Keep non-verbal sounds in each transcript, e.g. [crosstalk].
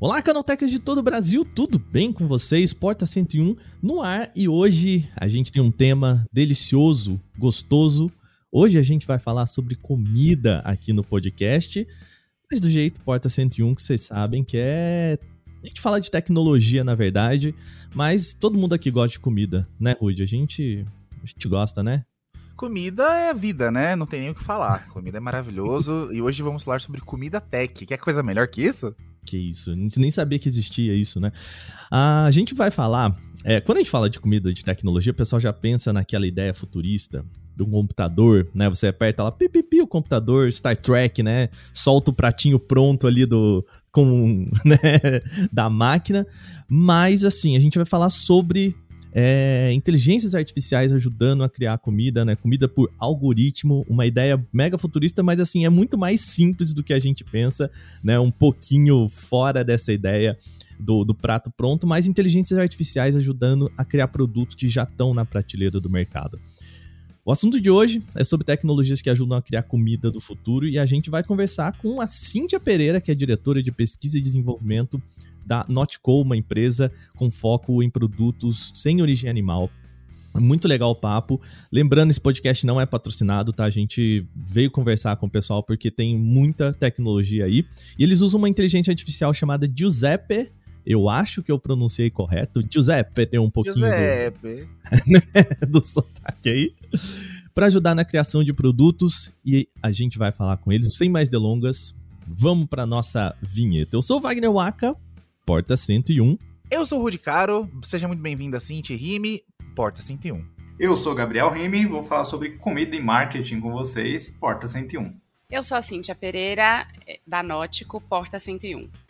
Olá, canotecas de todo o Brasil, tudo bem com vocês? Porta 101 no ar e hoje a gente tem um tema delicioso, gostoso. Hoje a gente vai falar sobre comida aqui no podcast, mas do jeito Porta 101 que vocês sabem que é. A gente fala de tecnologia, na verdade, mas todo mundo aqui gosta de comida, né, Rude? A gente, a gente gosta, né? Comida é vida, né? Não tem nem o que falar. Comida é maravilhoso. [laughs] e hoje vamos falar sobre comida tech. Quer coisa melhor que isso? Que isso, a gente nem sabia que existia isso, né? A gente vai falar. É, quando a gente fala de comida, de tecnologia, o pessoal já pensa naquela ideia futurista de um computador, né? Você aperta lá, pipipi, o computador, Star Trek, né? Solta o pratinho pronto ali do com, [laughs] né, da máquina. Mas assim, a gente vai falar sobre é, inteligências artificiais ajudando a criar comida, né? Comida por algoritmo, uma ideia mega futurista, mas assim, é muito mais simples do que a gente pensa, né? Um pouquinho fora dessa ideia do, do prato pronto, mas inteligências artificiais ajudando a criar produtos que já estão na prateleira do mercado. O assunto de hoje é sobre tecnologias que ajudam a criar comida do futuro e a gente vai conversar com a Cíntia Pereira, que é diretora de pesquisa e desenvolvimento da Notco, uma empresa com foco em produtos sem origem animal. Muito legal o papo. Lembrando, esse podcast não é patrocinado, tá? A gente veio conversar com o pessoal porque tem muita tecnologia aí. E eles usam uma inteligência artificial chamada Giuseppe. Eu acho que eu pronunciei correto. Giuseppe tem um pouquinho Giuseppe. Do, [laughs] do sotaque aí. Para ajudar na criação de produtos. E a gente vai falar com eles. Sem mais delongas, vamos para nossa vinheta. Eu sou Wagner Waka Porta 101. Eu sou o Rudy Caro, seja muito bem-vindo a Cinti Rime, Porta 101. Eu sou Gabriel Rime, vou falar sobre comida e marketing com vocês, Porta 101. Eu sou a Cíntia Pereira, eh, da Nótico, Porta 101.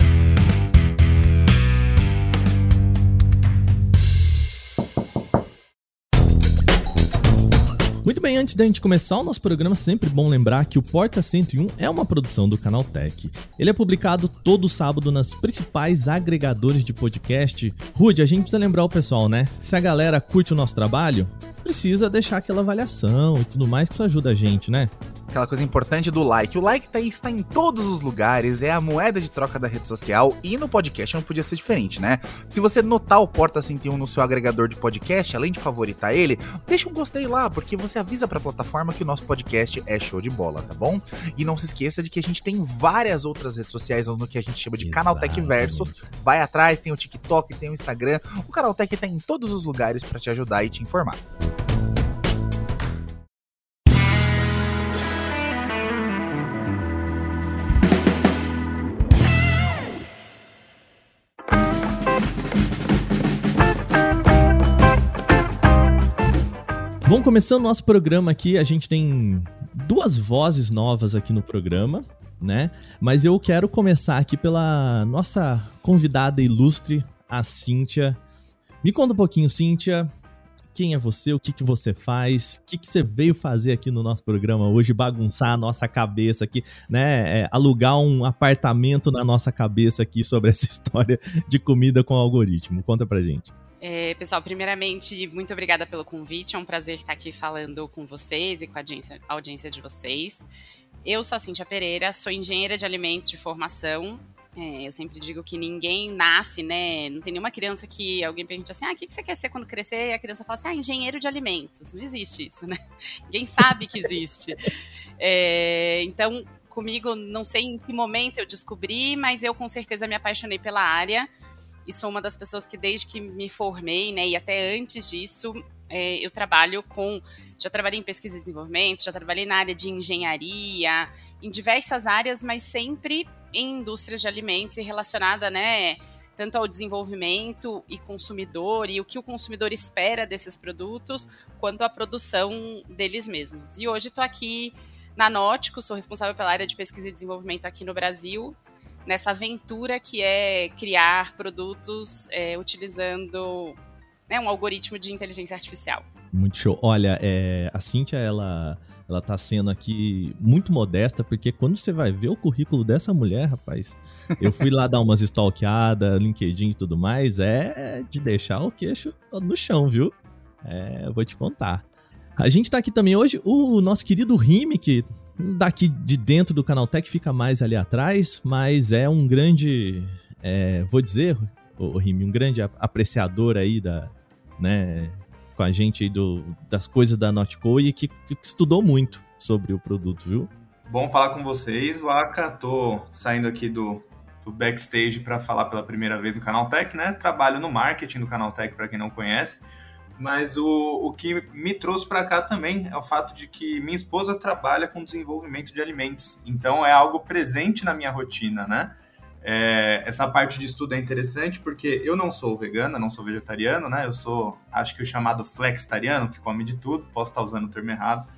Muito bem, antes da gente começar o nosso programa, sempre bom lembrar que o Porta 101 é uma produção do Canal Tech. Ele é publicado todo sábado nas principais agregadores de podcast. Rude, a gente precisa lembrar o pessoal, né? Se a galera curte o nosso trabalho, precisa deixar aquela avaliação e tudo mais que isso ajuda a gente, né? Aquela coisa importante do like. O like tá aí, está em todos os lugares, é a moeda de troca da rede social e no podcast não podia ser diferente, né? Se você notar o Porta 101 no seu agregador de podcast, além de favoritar ele, deixa um gostei lá, porque você avisa pra plataforma que o nosso podcast é show de bola, tá bom? E não se esqueça de que a gente tem várias outras redes sociais no que a gente chama de Canaltech Verso. Vai atrás, tem o TikTok, tem o Instagram. O Canaltech tá em todos os lugares para te ajudar e te informar. Bom, começando nosso programa aqui, a gente tem duas vozes novas aqui no programa, né? Mas eu quero começar aqui pela nossa convidada ilustre, a Cíntia. Me conta um pouquinho, Cíntia. Quem é você? O que, que você faz? O que, que você veio fazer aqui no nosso programa hoje? Bagunçar a nossa cabeça aqui, né? É, alugar um apartamento na nossa cabeça aqui sobre essa [laughs] história de comida com algoritmo. Conta pra gente. É, pessoal, primeiramente, muito obrigada pelo convite. É um prazer estar aqui falando com vocês e com a audiência, a audiência de vocês. Eu sou a Cintia Pereira, sou engenheira de alimentos de formação. É, eu sempre digo que ninguém nasce, né? Não tem nenhuma criança que alguém pergunte assim: ah, o que você quer ser quando crescer? E a criança fala assim: ah, engenheiro de alimentos. Não existe isso, né? [laughs] Ninguém sabe que existe. É, então, comigo, não sei em que momento eu descobri, mas eu com certeza me apaixonei pela área e sou uma das pessoas que desde que me formei, né, e até antes disso, é, eu trabalho com, já trabalhei em pesquisa e desenvolvimento, já trabalhei na área de engenharia, em diversas áreas, mas sempre em indústrias de alimentos e relacionada, né, tanto ao desenvolvimento e consumidor e o que o consumidor espera desses produtos, quanto à produção deles mesmos. E hoje estou aqui na Nótico, sou responsável pela área de pesquisa e desenvolvimento aqui no Brasil nessa aventura que é criar produtos é, utilizando né, um algoritmo de inteligência artificial. Muito show. Olha, é, a Cíntia, ela, ela tá sendo aqui muito modesta, porque quando você vai ver o currículo dessa mulher, rapaz, eu fui lá [laughs] dar umas stalkeadas, LinkedIn e tudo mais, é de deixar o queixo no chão, viu? É, vou te contar. A gente tá aqui também hoje, o nosso querido Rime, que daqui de dentro do Canaltech fica mais ali atrás, mas é um grande é, vou dizer, o Rimi, um grande apreciador aí da, né, com a gente aí do, das coisas da Notco e que, que estudou muito sobre o produto, viu? Bom falar com vocês, Waka. Tô saindo aqui do, do backstage para falar pela primeira vez no Canaltech, né? Trabalho no marketing do Canaltech, para quem não conhece. Mas o, o que me trouxe para cá também é o fato de que minha esposa trabalha com desenvolvimento de alimentos. Então é algo presente na minha rotina, né? É, essa parte de estudo é interessante porque eu não sou vegana, não sou vegetariano, né? Eu sou, acho que o chamado flexitariano, que come de tudo. Posso estar usando o termo errado.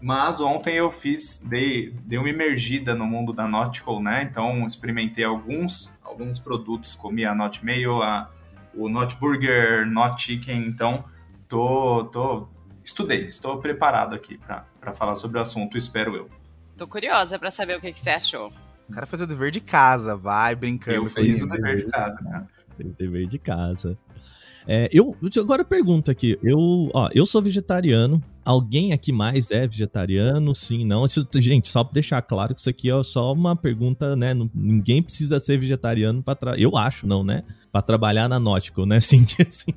Mas ontem eu fiz, dei, dei uma emergida no mundo da Nautical, né? Então experimentei alguns, alguns produtos, comi a Not Mayo, a, o Not Burger, Not Chicken. Então tô, tô estudei, estou preparado aqui para falar sobre o assunto, espero eu. Tô curiosa para saber o que, que você achou. O cara fez o dever de casa, vai brincando. Eu fiz o dever de casa, cara. Fez o dever de casa. É, eu agora pergunta aqui, eu, ó, eu sou vegetariano. Alguém aqui mais é vegetariano? Sim, não. Gente, só pra deixar claro que isso aqui é só uma pergunta, né? Ninguém precisa ser vegetariano para eu acho, não, né? para trabalhar na Nautical, né, [laughs] Cintia? Assim.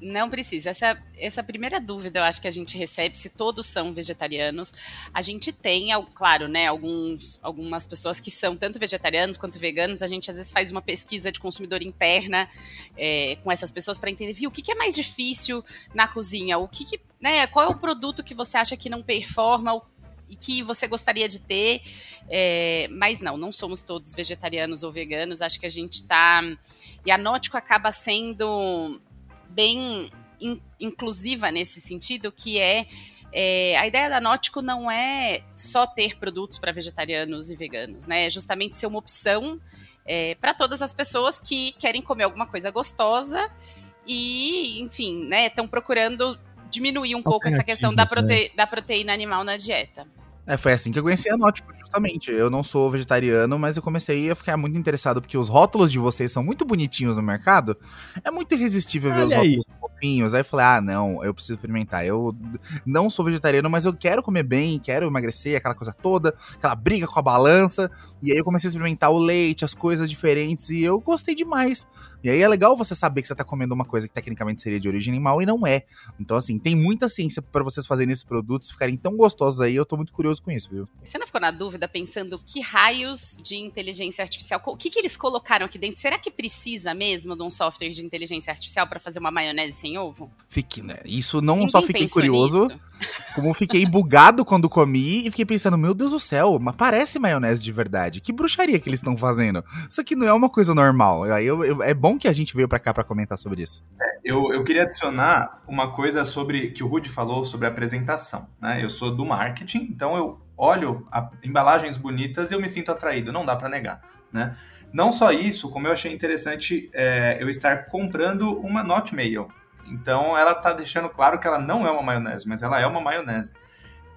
Não precisa. Essa, essa primeira dúvida eu acho que a gente recebe se todos são vegetarianos. A gente tem, claro, né, alguns, algumas pessoas que são tanto vegetarianos quanto veganos. A gente às vezes faz uma pesquisa de consumidor interna é, com essas pessoas para entender, viu, o que, que, é mais difícil na cozinha? O que, que né, qual é o produto que você acha que não performa? e que você gostaria de ter, é, mas não, não somos todos vegetarianos ou veganos. Acho que a gente está e a Nótico acaba sendo bem in, inclusiva nesse sentido, que é, é, a ideia da Nótico não é só ter produtos para vegetarianos e veganos, né? É justamente ser uma opção é, para todas as pessoas que querem comer alguma coisa gostosa e, enfim, né, estão procurando diminuir um pouco essa questão da, prote né? da proteína animal na dieta. É, foi assim que eu conheci a Nótico, justamente. Eu não sou vegetariano, mas eu comecei a ficar muito interessado porque os rótulos de vocês são muito bonitinhos no mercado. É muito irresistível ver Olha os rótulos fofinhos. Aí eu falei, ah, não, eu preciso experimentar. Eu não sou vegetariano, mas eu quero comer bem, quero emagrecer, aquela coisa toda, aquela briga com a balança. E aí eu comecei a experimentar o leite, as coisas diferentes, e eu gostei demais. E aí é legal você saber que você tá comendo uma coisa que tecnicamente seria de origem animal e não é. Então, assim, tem muita ciência para vocês fazerem esses produtos ficarem tão gostosos aí. Eu tô muito curioso com isso, viu? Você não ficou na dúvida pensando que raios de inteligência artificial, o que, que eles colocaram aqui dentro? Será que precisa mesmo de um software de inteligência artificial para fazer uma maionese sem ovo? Fique, né? Isso não Ninguém só fiquei curioso, nisso. Como fiquei bugado quando comi e fiquei pensando, meu Deus do céu, mas parece maionese de verdade. Que bruxaria que eles estão fazendo? Isso aqui não é uma coisa normal. Aí é bom que a gente veio para cá para comentar sobre isso. É, eu, eu queria adicionar uma coisa sobre que o Rudy falou sobre a apresentação. Né? Eu sou do marketing, então eu olho a, embalagens bonitas e eu me sinto atraído. Não dá para negar, né? Não só isso, como eu achei interessante é, eu estar comprando uma Not Mail. Então ela está deixando claro que ela não é uma maionese, mas ela é uma maionese.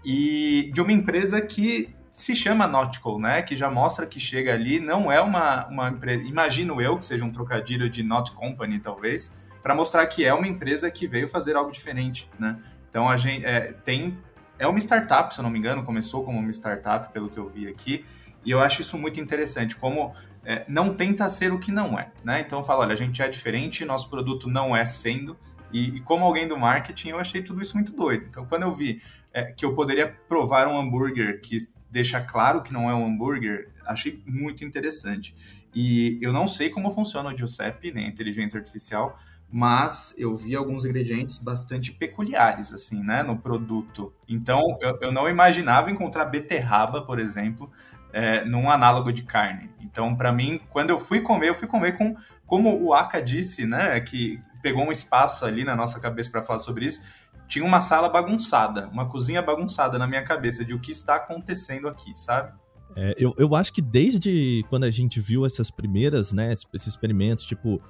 E de uma empresa que se chama Nautical, né? Que já mostra que chega ali, não é uma, uma empresa. Imagino eu que seja um trocadilho de Not Company, talvez, para mostrar que é uma empresa que veio fazer algo diferente, né? Então a gente é, tem. É uma startup, se eu não me engano, começou como uma startup, pelo que eu vi aqui, e eu acho isso muito interessante, como é, não tenta ser o que não é, né? Então fala, olha, a gente é diferente, nosso produto não é sendo, e, e, como alguém do marketing, eu achei tudo isso muito doido. Então, quando eu vi é, que eu poderia provar um hambúrguer que deixa claro que não é um hambúrguer, achei muito interessante. E eu não sei como funciona o Giuseppe, nem a inteligência artificial, mas eu vi alguns ingredientes bastante peculiares, assim, né, no produto. Então, eu, eu não imaginava encontrar beterraba, por exemplo, é, num análogo de carne. Então, para mim, quando eu fui comer, eu fui comer com, como o Aka disse, né, que pegou um espaço ali na nossa cabeça para falar sobre isso. Tinha uma sala bagunçada, uma cozinha bagunçada na minha cabeça de o que está acontecendo aqui, sabe? É, eu, eu acho que desde quando a gente viu essas primeiras, né, esses experimentos, tipo,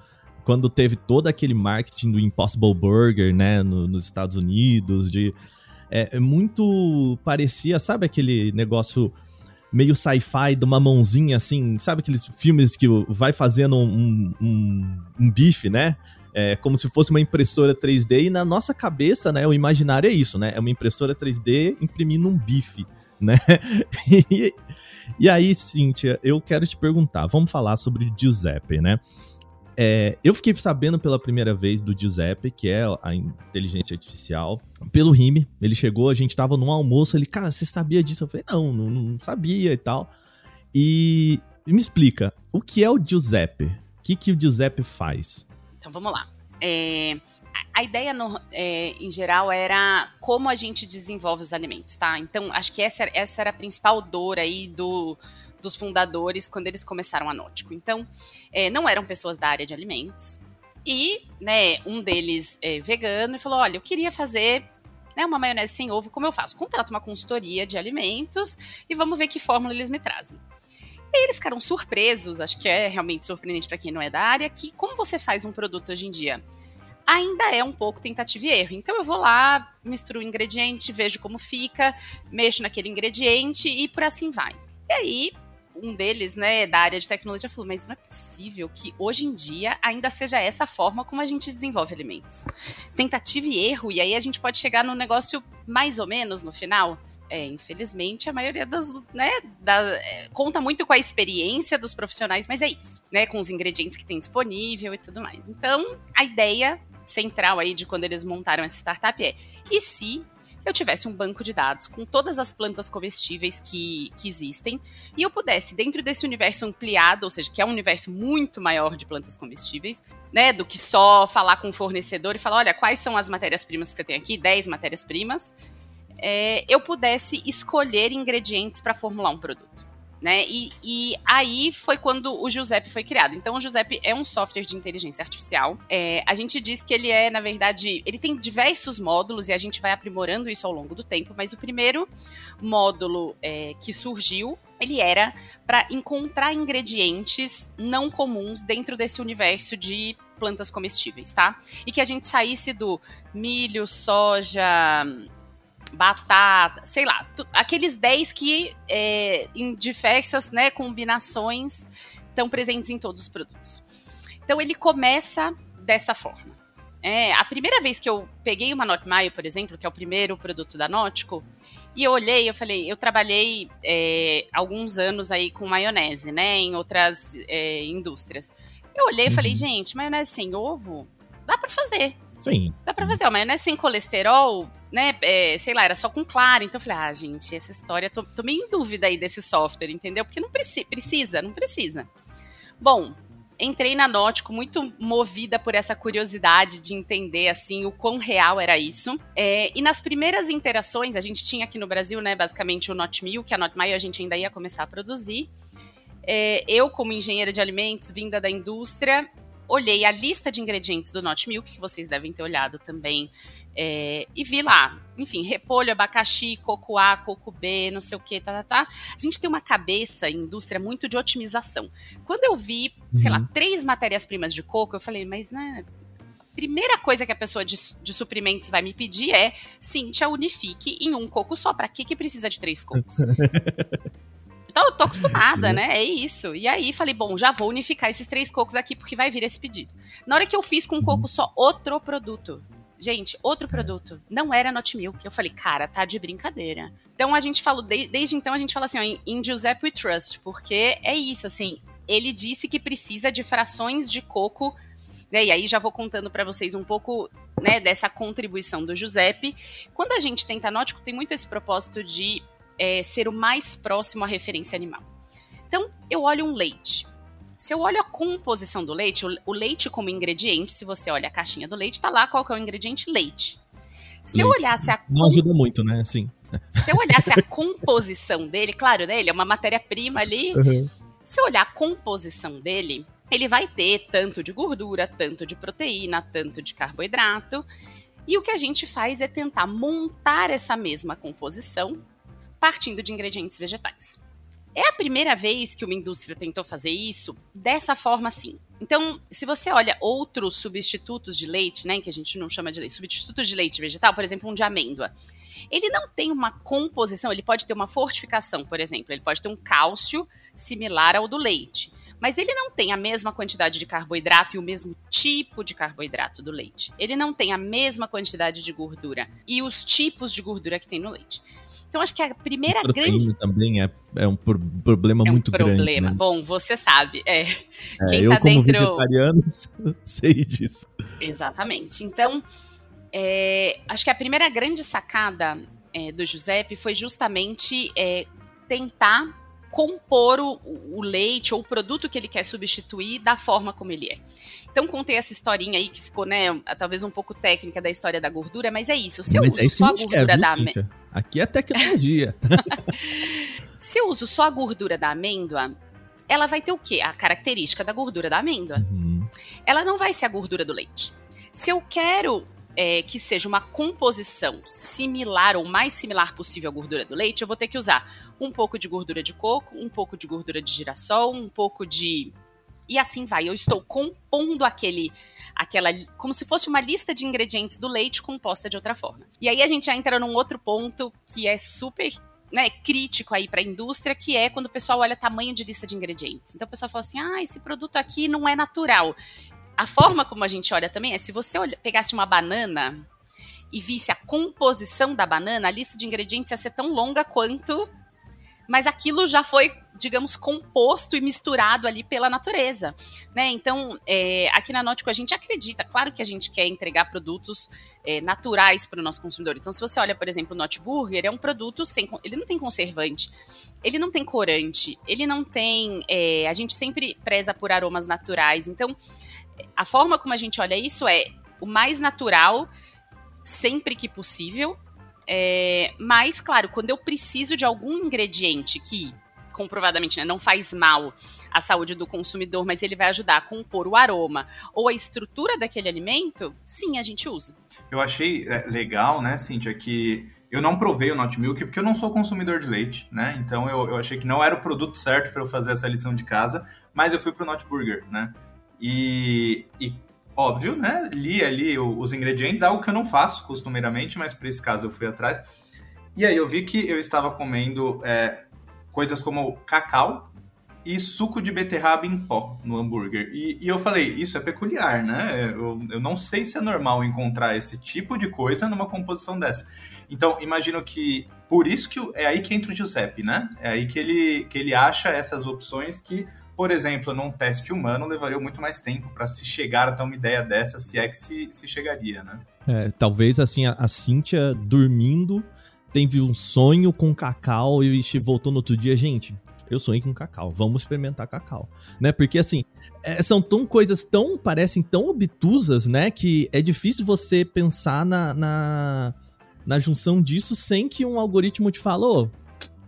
quando teve todo aquele marketing do Impossible Burger, né, no, nos Estados Unidos, de é, é, muito parecia, sabe aquele negócio meio sci-fi de uma mãozinha assim, sabe aqueles filmes que vai fazendo um, um, um bife, né? É, como se fosse uma impressora 3D, e na nossa cabeça, né, o imaginário é isso, né? É uma impressora 3D imprimindo um bife. né? [laughs] E, e aí, Cíntia, eu quero te perguntar, vamos falar sobre Giuseppe, né? É, eu fiquei sabendo pela primeira vez do Giuseppe, que é a inteligência artificial, pelo Rime. Ele chegou, a gente tava num almoço, ele, cara, você sabia disso? Eu falei, não, não, não sabia e tal. E me explica, o que é o Giuseppe? O que, que o Giuseppe faz? Então vamos lá. É, a ideia, no, é, em geral, era como a gente desenvolve os alimentos, tá? Então, acho que essa, essa era a principal dor aí do, dos fundadores quando eles começaram a Nótico. Então, é, não eram pessoas da área de alimentos. E, né, um deles é vegano e falou: olha, eu queria fazer né, uma maionese sem ovo, como eu faço? Contrato uma consultoria de alimentos e vamos ver que fórmula eles me trazem. E eles ficaram surpresos, acho que é realmente surpreendente para quem não é da área, que como você faz um produto hoje em dia? Ainda é um pouco tentativa e erro. Então eu vou lá, misturo o ingrediente, vejo como fica, mexo naquele ingrediente e por assim vai. E aí, um deles, né, da área de tecnologia, falou: Mas não é possível que hoje em dia ainda seja essa forma como a gente desenvolve alimentos. Tentativa e erro, e aí a gente pode chegar num negócio mais ou menos no final. É, infelizmente, a maioria das, né, da, é, conta muito com a experiência dos profissionais, mas é isso, né, com os ingredientes que tem disponível e tudo mais. Então, a ideia central aí de quando eles montaram essa startup é: e se eu tivesse um banco de dados com todas as plantas comestíveis que, que existem e eu pudesse, dentro desse universo ampliado, ou seja, que é um universo muito maior de plantas comestíveis, né, do que só falar com o fornecedor e falar, olha, quais são as matérias-primas que você tem aqui, 10 matérias-primas, é, eu pudesse escolher ingredientes para formular um produto né? E, e, aí foi quando o Giuseppe foi criado. Então, o Giuseppe é um software de inteligência artificial. É, a gente diz que ele é, na verdade, ele tem diversos módulos e a gente vai aprimorando isso ao longo do tempo. Mas o primeiro módulo é, que surgiu ele era para encontrar ingredientes não comuns dentro desse universo de plantas comestíveis, tá? E que a gente saísse do milho, soja, batata, sei lá, aqueles 10 que é, em diversas né, combinações estão presentes em todos os produtos. Então ele começa dessa forma. É, a primeira vez que eu peguei uma Not Mayo, por exemplo, que é o primeiro produto da Nótico, e eu olhei, eu falei, eu trabalhei é, alguns anos aí com maionese, né, em outras é, indústrias. Eu olhei e falei, uhum. gente, maionese sem ovo, dá para fazer. Sim. Dá pra fazer, ó, maionese sem colesterol, né? É, sei lá, era só com claro. Então eu falei, ah, gente, essa história, tô, tô meio em dúvida aí desse software, entendeu? Porque não preci precisa, não precisa. Bom, entrei na Nótico muito movida por essa curiosidade de entender, assim, o quão real era isso. É, e nas primeiras interações, a gente tinha aqui no Brasil, né, basicamente o Not que a Not a gente ainda ia começar a produzir. É, eu, como engenheira de alimentos, vinda da indústria, olhei a lista de ingredientes do Not Milk, que vocês devem ter olhado também, é, e vi lá, enfim, repolho, abacaxi, coco A, coco B, não sei o que, tá, tá, tá. A gente tem uma cabeça, indústria, muito de otimização. Quando eu vi, uhum. sei lá, uhum. três matérias-primas de coco, eu falei, mas né, primeira coisa que a pessoa de, de suprimentos vai me pedir é Cintia, unifique em um coco só. Para que, que precisa de três cocos? [laughs] Então, eu tô acostumada, né? É isso. E aí falei, bom, já vou unificar esses três cocos aqui porque vai vir esse pedido. Na hora que eu fiz com um coco só outro produto, Gente, outro produto. Não era Not Milk. Eu falei, cara, tá de brincadeira. Então a gente falou, de, desde então a gente fala assim, ó, em Giuseppe We Trust, porque é isso, assim, ele disse que precisa de frações de coco, né? E aí já vou contando para vocês um pouco, né, dessa contribuição do Giuseppe. Quando a gente tenta nótico, tem muito esse propósito de é, ser o mais próximo à referência animal. Então, eu olho um leite. Se eu olho a composição do leite, o, leite como ingrediente, se você olha a caixinha do leite, tá lá qual que é o ingrediente leite. Se leite. eu olhasse a. Não ajuda muito, né? Sim. Se eu olhasse a composição dele, claro, né? Ele é uma matéria-prima ali. [laughs] Uhum. Se eu olhar a composição dele, ele vai ter tanto de gordura, tanto de proteína, tanto de carboidrato. E o que a gente faz é tentar montar essa mesma composição partindo de ingredientes vegetais. É a primeira vez que uma indústria tentou fazer isso dessa forma assim. Então, se você olha outros substitutos de leite, né, que a gente não chama de leite, substitutos de leite vegetal, por exemplo, um de amêndoa, ele não tem uma composição, ele pode ter uma fortificação, por exemplo, ele pode ter um cálcio similar ao do leite, mas ele não tem a mesma quantidade de carboidrato e o mesmo tipo de carboidrato do leite. Ele não tem a mesma quantidade de gordura e os tipos de gordura que tem no leite. Então, acho que a primeira a grande. também é, é um problema é um muito problema. grande. Né? Bom, você sabe. É. é Quem eu, tá como dentro... vegetariano, [laughs] sei disso. Exatamente. Então, é, acho que a primeira grande sacada é, do Giuseppe foi justamente é, tentar compor o, o, leite ou o produto que ele quer substituir da forma como ele é. Então contei essa historinha aí que ficou, né, talvez um pouco técnica da história da gordura, mas é isso. Se eu mas uso é só a gordura da amêndoa, aqui é tecnologia. [laughs] Se eu uso só a gordura da amêndoa, ela vai ter o quê? A característica da gordura da amêndoa. Uhum. Ela não vai ser a gordura do leite. Se eu quero é, que seja uma composição similar ou mais similar possível à gordura do leite, eu vou ter que usar um pouco de gordura de coco, um pouco de gordura de girassol, um pouco de. E assim vai. Eu estou compondo aquele. Aquela, como se fosse uma lista de ingredientes do leite composta de outra forma. E aí a gente já entra num outro ponto que é super né, crítico aí para a indústria, que é quando o pessoal olha tamanho de lista de ingredientes. Então o pessoal fala assim: ah, esse produto aqui não é natural. A forma como a gente olha também é se você olha, pegasse uma banana e visse a composição da banana, a lista de ingredientes ia ser tão longa quanto. Mas aquilo já foi, digamos, composto e misturado ali pela natureza, né? Então, é, aqui na Nótico a gente acredita, claro que a gente quer entregar produtos é, naturais para o nosso consumidor. Então, se você olha, por exemplo, o Not Burger, é um produto sem, ele não tem conservante, ele não tem corante, ele não tem, é, a gente sempre preza por aromas naturais. Então, a forma como a gente olha isso é o mais natural, sempre que possível. É, mas, claro, quando eu preciso de algum ingrediente que comprovadamente né, não faz mal à saúde do consumidor, mas ele vai ajudar a compor o aroma ou a estrutura daquele alimento, sim, a gente usa. Eu achei é, legal, né, Cíntia, que eu não provei o Not Milk porque eu não sou consumidor de leite, né? Então eu, eu achei que não era o produto certo para eu fazer essa lição de casa, mas eu fui pro Not Burger, né? E, e óbvio, né? Li ali os ingredientes, algo que eu não faço costumeiramente, mas para esse caso eu fui atrás. E aí eu vi que eu estava comendo é, coisas como cacau e suco de beterraba em pó no hambúrguer. E, e eu falei, isso é peculiar, né? Eu, eu não sei se é normal encontrar esse tipo de coisa numa composição dessa. Então, imagino que por isso que é aí que entra o Giuseppe, né? É aí que ele, que ele acha essas opções que por exemplo, num teste humano levaria muito mais tempo para se chegar até uma ideia dessa, se é que se, se chegaria, né? É, talvez assim, a, a Cíntia dormindo teve um sonho com cacau e voltou no outro dia, gente. Eu sonhei com cacau, vamos experimentar cacau, né? Porque assim, é, são tão coisas tão parecem tão obtusas, né? Que é difícil você pensar na, na, na junção disso sem que um algoritmo te fale,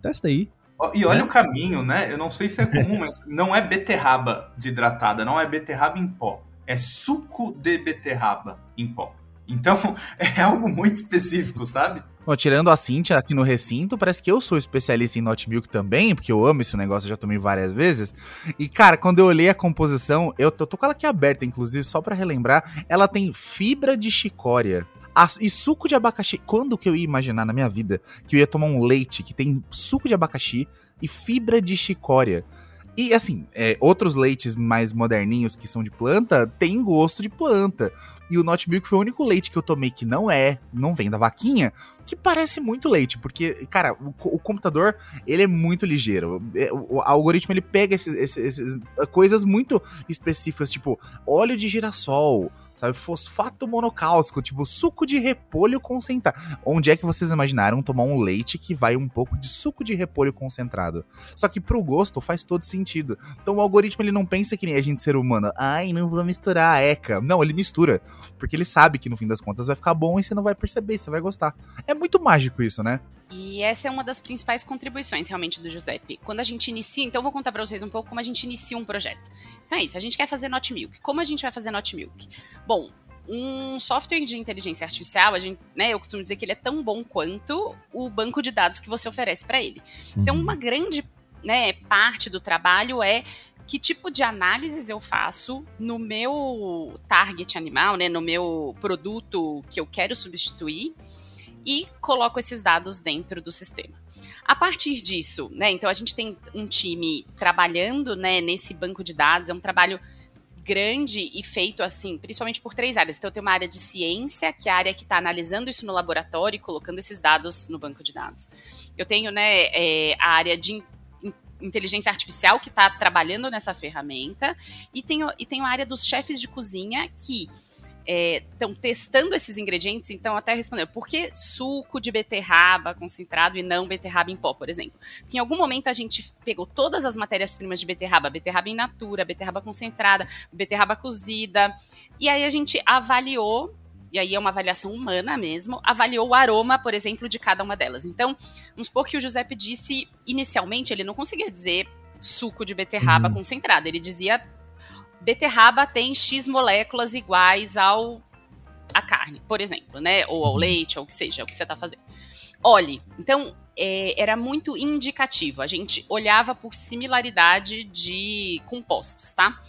testa aí, e olha né? o caminho, né? Eu não sei se é comum, mas [laughs] não é beterraba desidratada, não é beterraba em pó. É suco de beterraba em pó. Então, [laughs] é algo muito específico, sabe? Bom, tirando a Cintia aqui no recinto, parece que eu sou especialista em Not Milk também, porque eu amo esse negócio, já tomei várias vezes. E, cara, quando eu olhei a composição, eu tô, tô com ela aqui aberta, inclusive, só para relembrar, ela tem fibra de chicória. E suco de abacaxi. Quando que eu ia imaginar na minha vida que eu ia tomar um leite que tem suco de abacaxi e fibra de chicória? E assim, é, outros leites mais moderninhos que são de planta têm gosto de planta. E o Not Milk foi o único leite que eu tomei que não é, não vem da vaquinha, que parece muito leite, porque, cara, o, o computador, ele é muito ligeiro. É, o, o algoritmo, ele pega esses, esses, coisas muito específicas, tipo óleo de girassol, sabe? Fosfato monocálcico, tipo suco de repolho concentrado. Onde é que vocês imaginaram tomar um leite que vai um pouco de suco de repolho concentrado? Só que pro gosto faz todo sentido. Então o algoritmo ele não pensa que nem a gente ser humano. Ai, não vou misturar a ECA. Não, ele mistura. Porque ele sabe que no fim das contas vai ficar bom e você não vai perceber, você vai gostar. É muito mágico isso, né? E essa é uma das principais contribuições realmente do Giuseppe. Quando a gente inicia, então vou contar para vocês um pouco como a gente inicia um projeto. Então é isso, a gente quer fazer Not Milk. Como a gente vai fazer Not Milk? Bom, um software de inteligência artificial, a gente, né, eu costumo dizer que ele é tão bom quanto o banco de dados que você oferece para ele. Então, uhum. uma grande né, parte do trabalho é que tipo de análises eu faço no meu target animal, né, no meu produto que eu quero substituir e coloco esses dados dentro do sistema. A partir disso, né, então a gente tem um time trabalhando né, nesse banco de dados, é um trabalho grande e feito assim, principalmente por três áreas. Então, tem uma área de ciência, que é a área que está analisando isso no laboratório e colocando esses dados no banco de dados. Eu tenho né, é, a área de inteligência artificial que está trabalhando nessa ferramenta e tenho, e tenho a área dos chefes de cozinha que estão é, testando esses ingredientes, então até respondeu, por que suco de beterraba concentrado e não beterraba em pó, por exemplo? Porque em algum momento a gente pegou todas as matérias-primas de beterraba, beterraba in natura, beterraba concentrada, beterraba cozida, e aí a gente avaliou e aí é uma avaliação humana mesmo, avaliou o aroma, por exemplo, de cada uma delas. Então, vamos supor que o Giuseppe disse, inicialmente, ele não conseguia dizer suco de beterraba uhum. concentrada, ele dizia beterraba tem X moléculas iguais ao a carne, por exemplo, né? Ou ao uhum. leite, ou o que seja, o que você está fazendo. Olhe, então é, era muito indicativo. A gente olhava por similaridade de compostos, tá?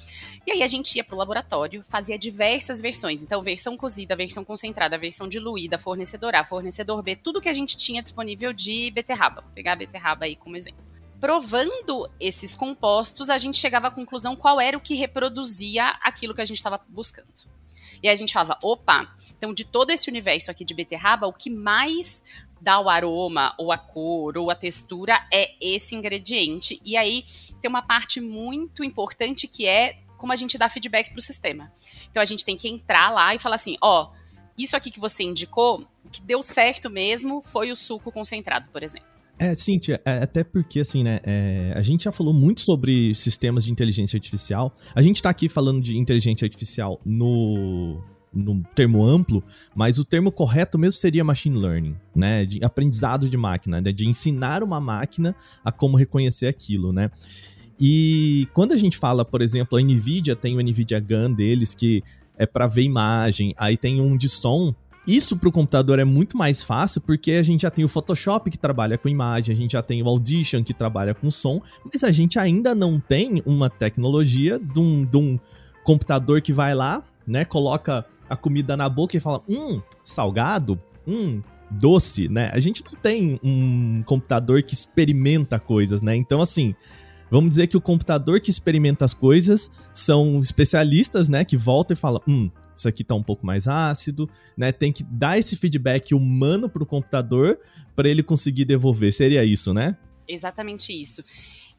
E aí a gente ia para o laboratório, fazia diversas versões. Então, versão cozida, versão concentrada, versão diluída, fornecedor A, fornecedor B, tudo que a gente tinha disponível de beterraba. Vou pegar a beterraba aí como exemplo provando esses compostos, a gente chegava à conclusão qual era o que reproduzia aquilo que a gente estava buscando. E a gente falava, opa, então de todo esse universo aqui de beterraba, o que mais dá o aroma, ou a cor, ou a textura é esse ingrediente. E aí tem uma parte muito importante que é como a gente dá feedback para o sistema. Então a gente tem que entrar lá e falar assim, ó, isso aqui que você indicou, que deu certo mesmo foi o suco concentrado, por exemplo. É, Cíntia, é, até porque, assim, né, é, a gente já falou muito sobre sistemas de inteligência artificial. A gente tá aqui falando de inteligência artificial no, no termo amplo, mas o termo correto mesmo seria machine learning, né, de aprendizado de máquina, né, de ensinar uma máquina a como reconhecer aquilo, né. E quando a gente fala, por exemplo, a NVIDIA tem o NVIDIA GAN deles, que é para ver imagem, aí tem um de som, isso para o computador é muito mais fácil porque a gente já tem o Photoshop que trabalha com imagem, a gente já tem o Audition que trabalha com som, mas a gente ainda não tem uma tecnologia de um, de um computador que vai lá, né, coloca a comida na boca e fala, hum, salgado, hum, doce, né? A gente não tem um computador que experimenta coisas, né? Então, assim, vamos dizer que o computador que experimenta as coisas são especialistas, né, que voltam e falam, hum, isso aqui tá um pouco mais ácido, né? Tem que dar esse feedback humano pro computador para ele conseguir devolver. Seria isso, né? Exatamente isso.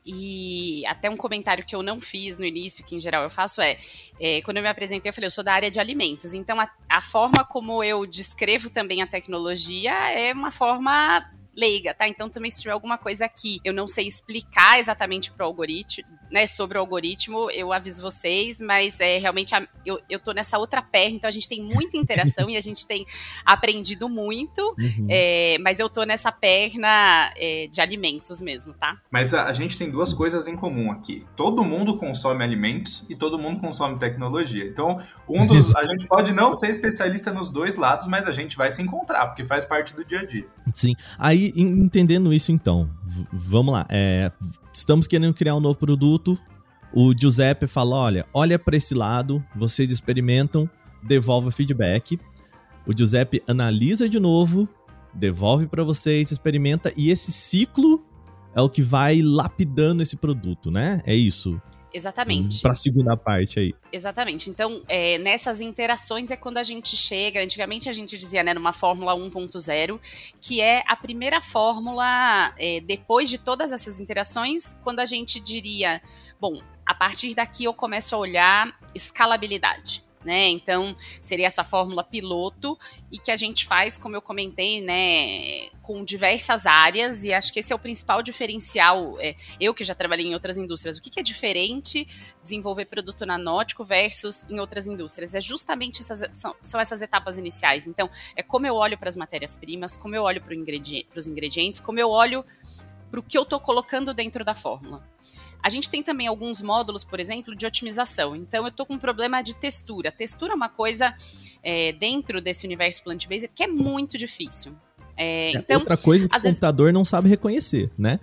E até um comentário que eu não fiz no início, que em geral eu faço, é, é quando eu me apresentei, eu falei, eu sou da área de alimentos. Então, a, a forma como eu descrevo também a tecnologia é uma forma leiga, tá? Então também se tiver alguma coisa aqui, eu não sei explicar exatamente pro algoritmo, né, sobre o algoritmo, eu aviso vocês, mas é realmente a, eu, eu tô nessa outra perna, então a gente tem muita interação e a gente tem aprendido muito, uhum. é, mas eu tô nessa perna é, de alimentos mesmo, tá? Mas a, a gente tem duas coisas em comum aqui. Todo mundo consome alimentos e todo mundo consome tecnologia. Então, um dos a gente pode não ser especialista nos dois lados, mas a gente vai se encontrar, porque faz parte do dia a dia. Sim. Aí, entendendo isso, então, vamos lá. É, estamos querendo criar um novo produto. O Giuseppe fala: olha, olha para esse lado, vocês experimentam, devolve o feedback. O Giuseppe analisa de novo, devolve para vocês, experimenta, e esse ciclo é o que vai lapidando esse produto, né? É isso. Exatamente. Para a segunda parte aí. Exatamente. Então, é, nessas interações é quando a gente chega. Antigamente a gente dizia, né, numa fórmula 1.0, que é a primeira fórmula é, depois de todas essas interações, quando a gente diria, bom, a partir daqui eu começo a olhar escalabilidade né? Então, seria essa fórmula piloto e que a gente faz, como eu comentei, né, com diversas áreas e acho que esse é o principal diferencial. É, eu que já trabalhei em outras indústrias, o que, que é diferente desenvolver produto nanótico versus em outras indústrias? É justamente essas, são, são essas etapas iniciais. Então, é como eu olho para as matérias-primas, como eu olho para os ingredientes, como eu olho para o que eu estou colocando dentro da fórmula. A gente tem também alguns módulos, por exemplo, de otimização. Então, eu estou com um problema de textura. Textura é uma coisa é, dentro desse universo plant-based que é muito difícil. É, é, então, outra coisa que o computador vezes... não sabe reconhecer, né?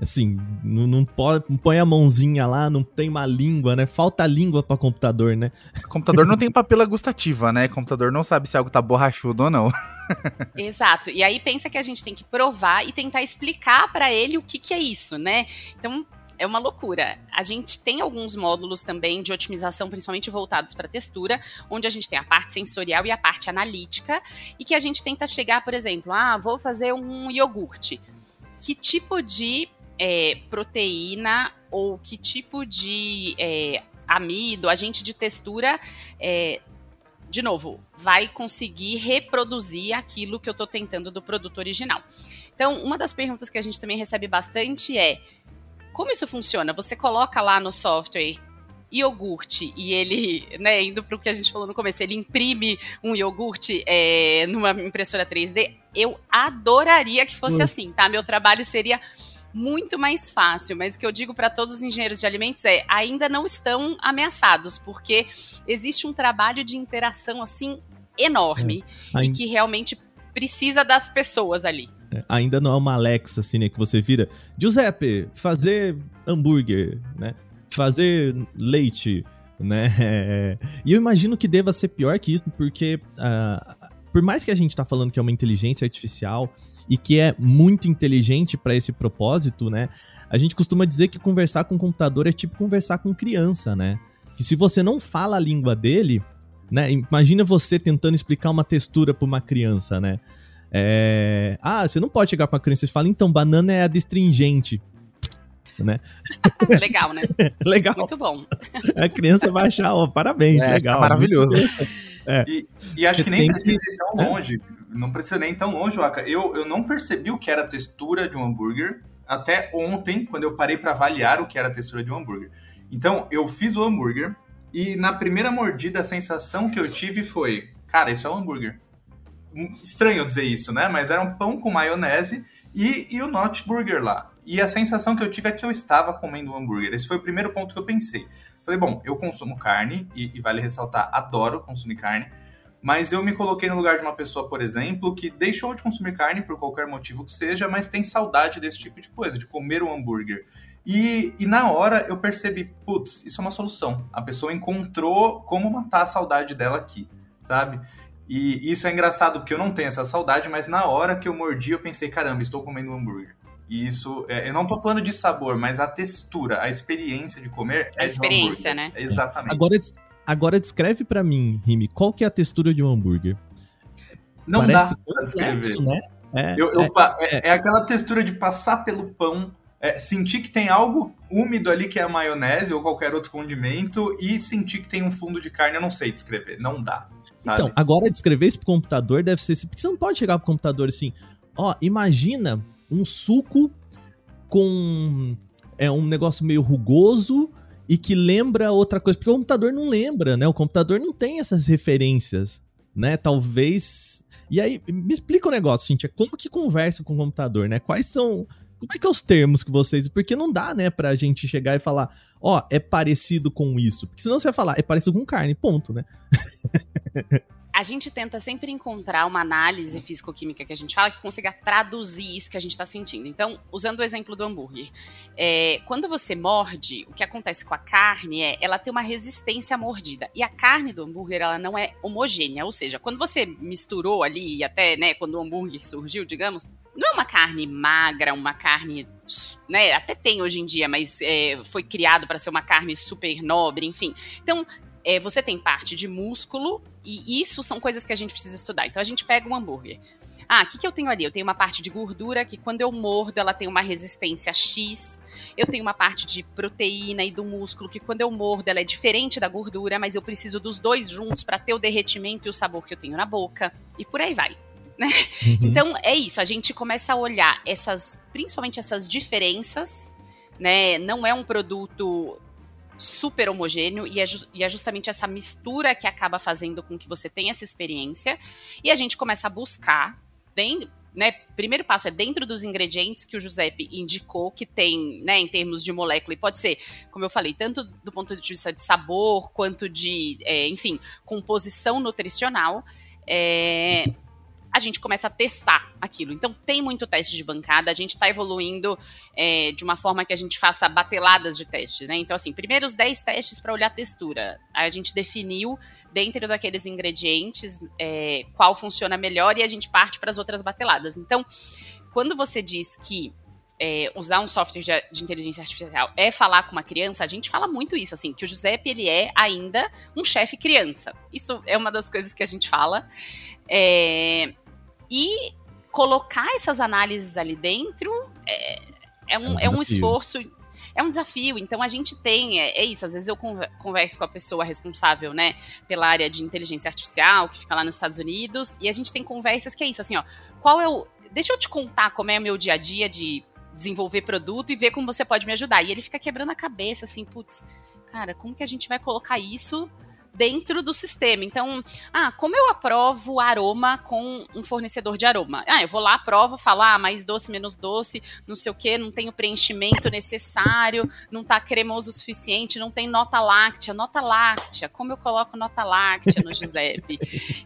Assim, não, não, pode, não põe a mãozinha lá, não tem uma língua, né? Falta língua para computador, né? O computador não tem papila gustativa, né? O computador não sabe se algo tá borrachudo ou não. [laughs] Exato. E aí pensa que a gente tem que provar e tentar explicar para ele o que, que é isso, né? Então, é uma loucura. A gente tem alguns módulos também de otimização, principalmente voltados para textura, onde a gente tem a parte sensorial e a parte analítica, e que a gente tenta chegar, por exemplo, ah, vou fazer um iogurte. Que tipo de é, proteína ou que tipo de é, amido, agente de textura, é, de novo, vai conseguir reproduzir aquilo que eu estou tentando do produto original. Então, uma das perguntas que a gente também recebe bastante é como isso funciona? Você coloca lá no software iogurte e ele, né, indo para o que a gente falou no começo, ele imprime um iogurte é, numa impressora 3D. Eu adoraria que fosse Nossa. assim, tá? Meu trabalho seria muito mais fácil, mas o que eu digo para todos os engenheiros de alimentos é ainda não estão ameaçados, porque existe um trabalho de interação assim enorme é. e que realmente precisa das pessoas ali. Ainda não é uma Alexa, assim, né? Que você vira. Giuseppe, fazer hambúrguer, né? Fazer leite, né? [laughs] E eu imagino que deva ser pior que isso, porque uh, por mais que a gente tá falando que é uma inteligência artificial e que é muito inteligente para esse propósito, né? A gente costuma dizer que conversar com o computador é tipo conversar com criança, né? Que se você não fala a língua dele, né? Imagina você tentando explicar uma textura para uma criança, né? É... Ah, você não pode chegar pra criança e falar, então, banana é adstringente. Né? [laughs] legal, né? [laughs] legal. Muito bom. [laughs] A criança vai achar, ó, parabéns, é, legal. maravilhoso. É. E, e, acho que nem precisa ir tão é. longe. Não precisa nem tão longe, Waka. Eu, eu não percebi o que era a textura de um hambúrguer até ontem, quando eu parei para avaliar o que era a textura de um hambúrguer. Então, eu fiz o hambúrguer e na primeira mordida a sensação que eu tive foi: cara, isso é um hambúrguer estranho dizer isso, né? Mas era um pão com maionese e, e o Not Burger lá. E a sensação que eu tive é que eu estava comendo um hambúrguer. Esse foi o primeiro ponto que eu pensei. Falei, bom, eu consumo carne, e, e vale ressaltar, adoro consumir carne, mas eu me coloquei no lugar de uma pessoa, por exemplo, que deixou de consumir carne por qualquer motivo que seja, mas tem saudade desse tipo de coisa, de comer um hambúrguer. E, e na hora eu percebi, putz, isso é uma solução. A pessoa encontrou como matar a saudade dela aqui, sabe? E isso é engraçado porque eu não tenho essa saudade, mas na hora que eu mordi, eu pensei, caramba, estou comendo um hambúrguer. E isso, é, eu não estou falando de sabor, mas a textura, a experiência de comer. A é experiência, um né? Exatamente. Agora, agora descreve para mim, Rimi, qual que é a textura de um hambúrguer? Não Parece dá pra descrever. Né? É, eu, eu, é, é, é, aquela textura de passar pelo pão, é, sentir que tem algo úmido ali que é a maionese ou qualquer outro condimento e sentir que tem um fundo de carne, eu não sei descrever, não dá. Sabe? Então, agora descrever isso pro computador deve ser assim, porque você não pode chegar pro computador assim, ó, imagina um suco com é um negócio meio rugoso e que lembra outra coisa, porque o computador não lembra, né? O computador não tem essas referências, né? Talvez. E aí, me explica o um negócio, Cintia, como que conversa com o computador, né? Quais são como é que é os termos que vocês. Porque não dá, né, pra gente chegar e falar, ó, oh, é parecido com isso. Porque senão você vai falar, é parecido com carne, ponto, né? [laughs] a gente tenta sempre encontrar uma análise físico-química que a gente fala que consiga traduzir isso que a gente está sentindo. Então, usando o exemplo do hambúrguer, é, quando você morde, o que acontece com a carne é ela tem uma resistência à mordida. E a carne do hambúrguer ela não é homogênea, ou seja, quando você misturou ali, até né, quando o hambúrguer surgiu, digamos, não é uma carne magra, uma carne, né? Até tem hoje em dia, mas é, foi criado para ser uma carne super nobre, enfim. Então, é, você tem parte de músculo e isso são coisas que a gente precisa estudar. Então a gente pega um hambúrguer. Ah, o que, que eu tenho ali? Eu tenho uma parte de gordura que quando eu mordo ela tem uma resistência X. Eu tenho uma parte de proteína e do músculo que quando eu mordo ela é diferente da gordura, mas eu preciso dos dois juntos para ter o derretimento e o sabor que eu tenho na boca. E por aí vai. Né? Uhum. Então é isso, a gente começa a olhar essas, principalmente essas diferenças, né? Não é um produto super homogêneo e é, e é, justamente essa mistura que acaba fazendo com que você tenha essa experiência. E a gente começa a buscar, dentro, né? Primeiro passo é dentro dos ingredientes que o Giuseppe indicou que tem, né, em termos de molécula. E pode ser, como eu falei, tanto do ponto de vista de sabor quanto de, é, enfim, composição nutricional. É, a gente começa a testar aquilo. Então, tem muito teste de bancada, a gente está evoluindo é, de uma forma que a gente faça bateladas de testes, né? Então, assim, primeiro os 10 testes para olhar a textura. A gente definiu, dentro daqueles ingredientes, é, qual funciona melhor e a gente parte para as outras bateladas. Então, quando você diz que é, usar um software de, de, inteligência artificial é falar com uma criança, a gente fala muito isso, assim, que o Giuseppe, ele é ainda um chefe criança. Isso é uma das coisas que a gente fala. É, e colocar essas análises ali dentro é, é um, é um, é um esforço é um desafio. Então a gente tem, é, é, isso, às vezes eu converso com a pessoa responsável, né, pela área de inteligência artificial, que fica lá nos Estados Unidos, e a gente tem conversas que é isso, assim, ó, qual é o. Deixa eu te contar como é o meu dia a dia de desenvolver produto e ver como você pode me ajudar. E ele fica quebrando a cabeça, assim, putz, cara, como que a gente vai colocar isso dentro do sistema. Então, ah, como eu aprovo aroma com um fornecedor de aroma? Ah, eu vou lá, aprovo, falo, ah, mais doce, menos doce, não sei o que, não tem o preenchimento necessário, não tá cremoso o suficiente, não tem nota láctea. Nota láctea, como eu coloco nota láctea no [laughs] Giuseppe?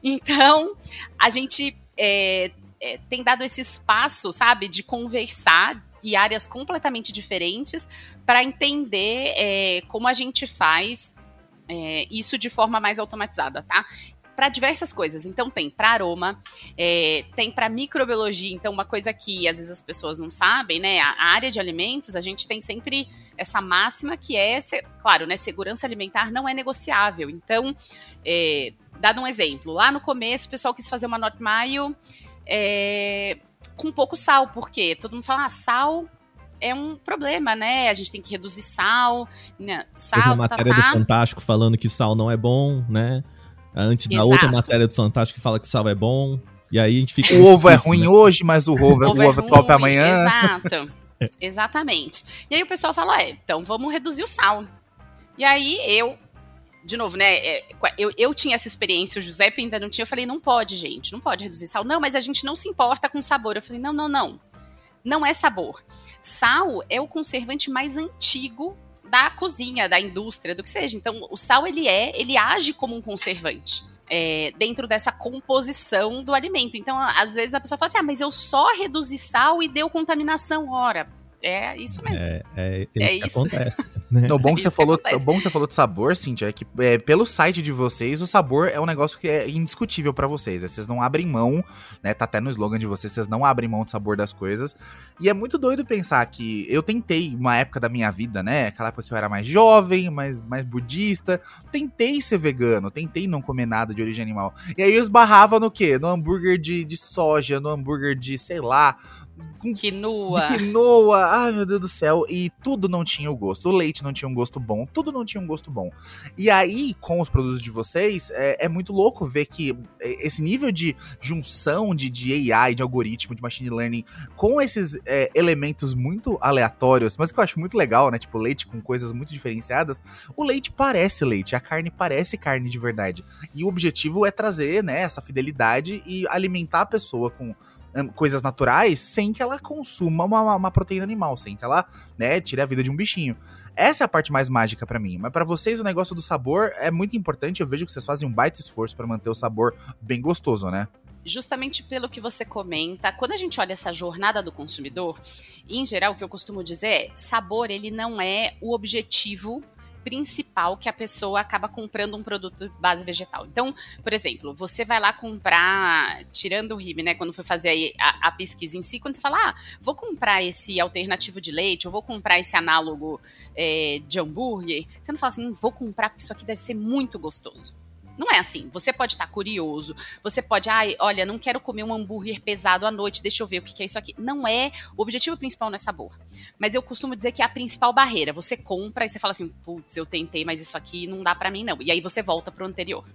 então, a gente é, é, tem dado esse espaço, sabe, de conversar e áreas completamente diferentes para entender é, como a gente faz é, isso de forma mais automatizada, tá? para diversas coisas. Então tem para aroma, é, tem para microbiologia. Então uma coisa que às vezes as pessoas não sabem, né? A área de alimentos a gente tem sempre essa máxima que é, claro, né? Segurança alimentar não é negociável. Então, é, dado um exemplo, lá no começo o pessoal quis fazer uma not mayo é, com pouco sal, porque todo mundo fala ah, sal é um problema, né? A gente tem que reduzir sal, né? sal, Teve uma tá, matéria tá, do Fantástico falando que sal não é bom, né? Antes Exato. da outra matéria do Fantástico que fala que sal é bom. E aí a gente fica. O ovo é ruim né? hoje, mas o ovo, [laughs] o ovo, é, ovo é top amanhã. Exato. [laughs] Exatamente. E aí o pessoal fala, é, então vamos reduzir o sal. E aí eu, de novo, né? É, eu, eu tinha essa experiência, o Giuseppe ainda não tinha. Eu falei, não pode, gente, não pode reduzir sal. Não, mas a gente não se importa com sabor. Eu falei, não, não, não. Não é sabor. Sal é o conservante mais antigo da cozinha, da indústria, do que seja. Então, o sal ele é, ele age como um conservante. É, dentro dessa composição do alimento. Então, às vezes a pessoa fala assim: ah, mas eu só reduzi sal e deu contaminação. Ora, é isso mesmo. É, é, é isso que isso. acontece. [laughs] Né? Então, o bom que, você falou, o bom que você falou de sabor, Cintia, é que é, pelo site de vocês, o sabor é um negócio que é indiscutível para vocês. Né? Vocês não abrem mão, né? Tá até no slogan de vocês, vocês não abrem mão do sabor das coisas. E é muito doido pensar que eu tentei, uma época da minha vida, né? Aquela época que eu era mais jovem, mais, mais budista. Tentei ser vegano, tentei não comer nada de origem animal. E aí eu esbarrava no quê? No hambúrguer de, de soja, no hambúrguer de, sei lá com quinoa. De quinoa. Ai, meu Deus do céu. E tudo não tinha o gosto. O leite não tinha um gosto bom. Tudo não tinha um gosto bom. E aí, com os produtos de vocês, é, é muito louco ver que esse nível de junção de, de AI, de algoritmo, de machine learning, com esses é, elementos muito aleatórios, mas que eu acho muito legal, né? Tipo, leite com coisas muito diferenciadas. O leite parece leite, a carne parece carne de verdade. E o objetivo é trazer, né, essa fidelidade e alimentar a pessoa com coisas naturais sem que ela consuma uma, uma, proteína animal, sem que ela, né, tire a vida de um bichinho. Essa é a parte mais mágica para mim. Mas para vocês o negócio do sabor é muito importante. Eu vejo que vocês fazem um baita esforço para manter o sabor bem gostoso, né? justamente pelo que você comenta, quando a gente olha essa jornada do consumidor, em geral, o que eu costumo dizer é, sabor ele não é o objetivo principal que a pessoa acaba comprando um produto de base vegetal. Então, por exemplo, você vai lá comprar, tirando o RIB, né, quando foi fazer a, a, pesquisa em si, quando você fala, ah, vou comprar esse alternativo de leite, ou vou comprar esse análogo é, de hambúrguer, você não fala assim, vou comprar porque isso aqui deve ser muito gostoso. Não é assim. Você pode estar curioso, você pode, ai, ah, olha, não quero comer um hambúrguer pesado à noite, deixa eu ver o que é isso aqui. Não é. O objetivo principal não é sabor. Mas eu costumo dizer que é a principal barreira. Você compra e você fala assim, putz, eu tentei, mas isso aqui não dá para mim, não. E aí você volta pro anterior.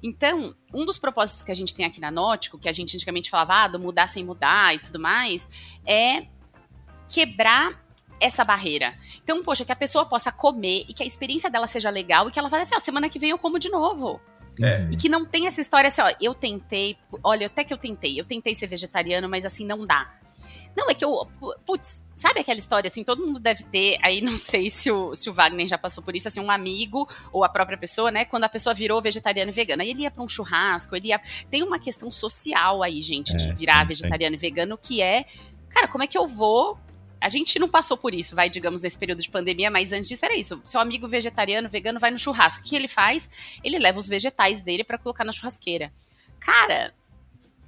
Então, um dos propósitos que a gente tem aqui na Nótico, que a gente antigamente falava, ah, do mudar sem mudar e tudo mais, é quebrar essa barreira. Então, poxa, que a pessoa possa comer e que a experiência dela seja legal e que ela fale assim, ó, semana que vem eu como de novo. É. E que não tem essa história assim, ó, eu tentei, olha, até que eu tentei, eu tentei ser vegetariano, mas assim, não dá. Não, é que eu. Putz, sabe aquela história assim? Todo mundo deve ter. Aí não [laughs] sei se o, se o Wagner já passou por isso, assim, um amigo ou a própria pessoa, né? Quando a pessoa virou vegetariano e vegano. Aí ele ia pra um churrasco, ele ia. Tem uma questão social aí, gente, de é, virar sim, vegetariano sim. e vegano, que é. Cara, como é que eu vou a gente não passou por isso, vai, digamos, nesse período de pandemia, mas antes disso era isso. Seu amigo vegetariano, vegano, vai no churrasco. O que ele faz? Ele leva os vegetais dele para colocar na churrasqueira. Cara,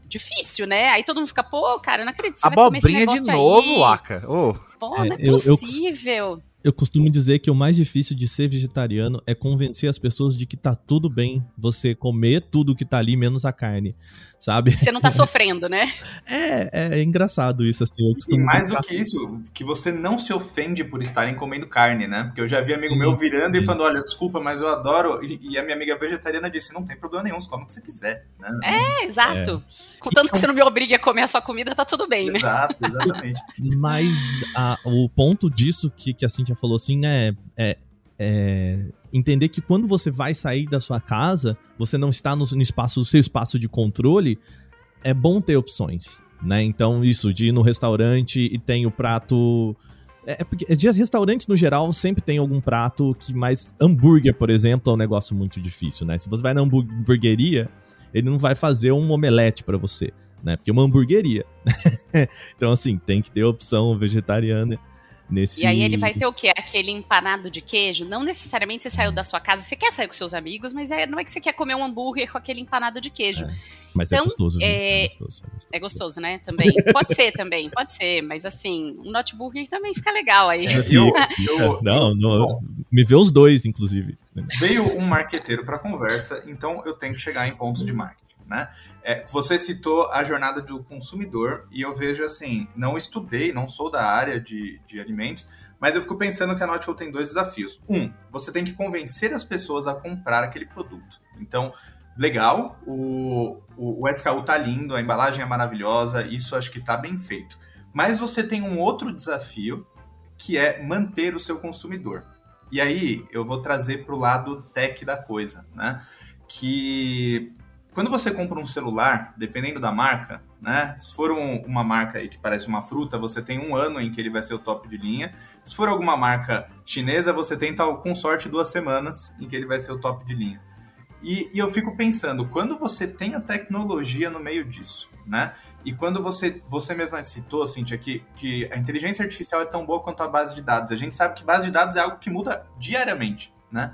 difícil, né? Aí todo mundo fica, pô, cara, não acredito. Você Abobrinha de novo, aí. Waka. Oh. Pô, é, não é possível. Eu, eu costumo dizer que o mais difícil de ser vegetariano é convencer as pessoas de que tá tudo bem você comer tudo que tá ali, menos a carne, sabe? Você não tá [laughs] sofrendo, né? É, é, engraçado isso, assim. e mais do que isso, que você não se ofende por estarem comendo carne, né? Porque eu já vi amigo meu virando sim. e falando, olha, desculpa, mas eu adoro. E, e, a minha amiga vegetariana disse, não tem problema nenhum, você come o que você quiser. Né? É, exato. É. Contanto então, que você não me obrigue a comer a sua comida, tá tudo bem, né? Exato, exatamente. [laughs] mas a, o ponto disso que, que a Cintia falou assim, né? É, é, entender que quando você vai sair da sua casa, você não está no, no espaço, no seu espaço de controle, é bom ter opções, né? Então, isso, de ir no restaurante e tem o prato. É, é porque de restaurantes no geral sempre tem algum prato que mais. Hambúrguer, por exemplo, é um negócio muito difícil, né? Se você vai na hamburgueria, ele não vai fazer um omelete para você, né? Porque é uma hamburgueria. [laughs] então, assim, tem que ter opção vegetariana. Nesse... E aí ele vai ter o quê? Aquele empanado de queijo? Não necessariamente você saiu da sua casa, você quer sair com seus amigos, mas é, não é que você quer comer um hambúrguer com aquele empanado de queijo. É, mas é então, é, gostoso, é... é, gostoso, é, gostoso, é gostoso. né? Também. Pode ser também, pode ser. Mas assim, um notebook também fica legal aí. Eu, eu, [laughs] [laughs] não, não, me vê os dois, inclusive. Veio um marqueteiro para conversa, então eu tenho que chegar em pontos de marketing, né? É, você citou a jornada do consumidor e eu vejo assim, não estudei, não sou da área de, de alimentos, mas eu fico pensando que a Nautical tem dois desafios. Um, você tem que convencer as pessoas a comprar aquele produto. Então, legal, o, o, o SKU tá lindo, a embalagem é maravilhosa, isso acho que tá bem feito. Mas você tem um outro desafio, que é manter o seu consumidor. E aí eu vou trazer para o lado tech da coisa, né? Que quando você compra um celular, dependendo da marca, né? Se for um, uma marca que parece uma fruta, você tem um ano em que ele vai ser o top de linha. Se for alguma marca chinesa, você tem, com sorte, duas semanas em que ele vai ser o top de linha. E, e, eu fico pensando, quando você tem a tecnologia no meio disso, né? E quando você, você mesma citou, Cintia, que, que a inteligência artificial é tão boa quanto a base de dados. A gente sabe que base de dados é algo que muda diariamente, né?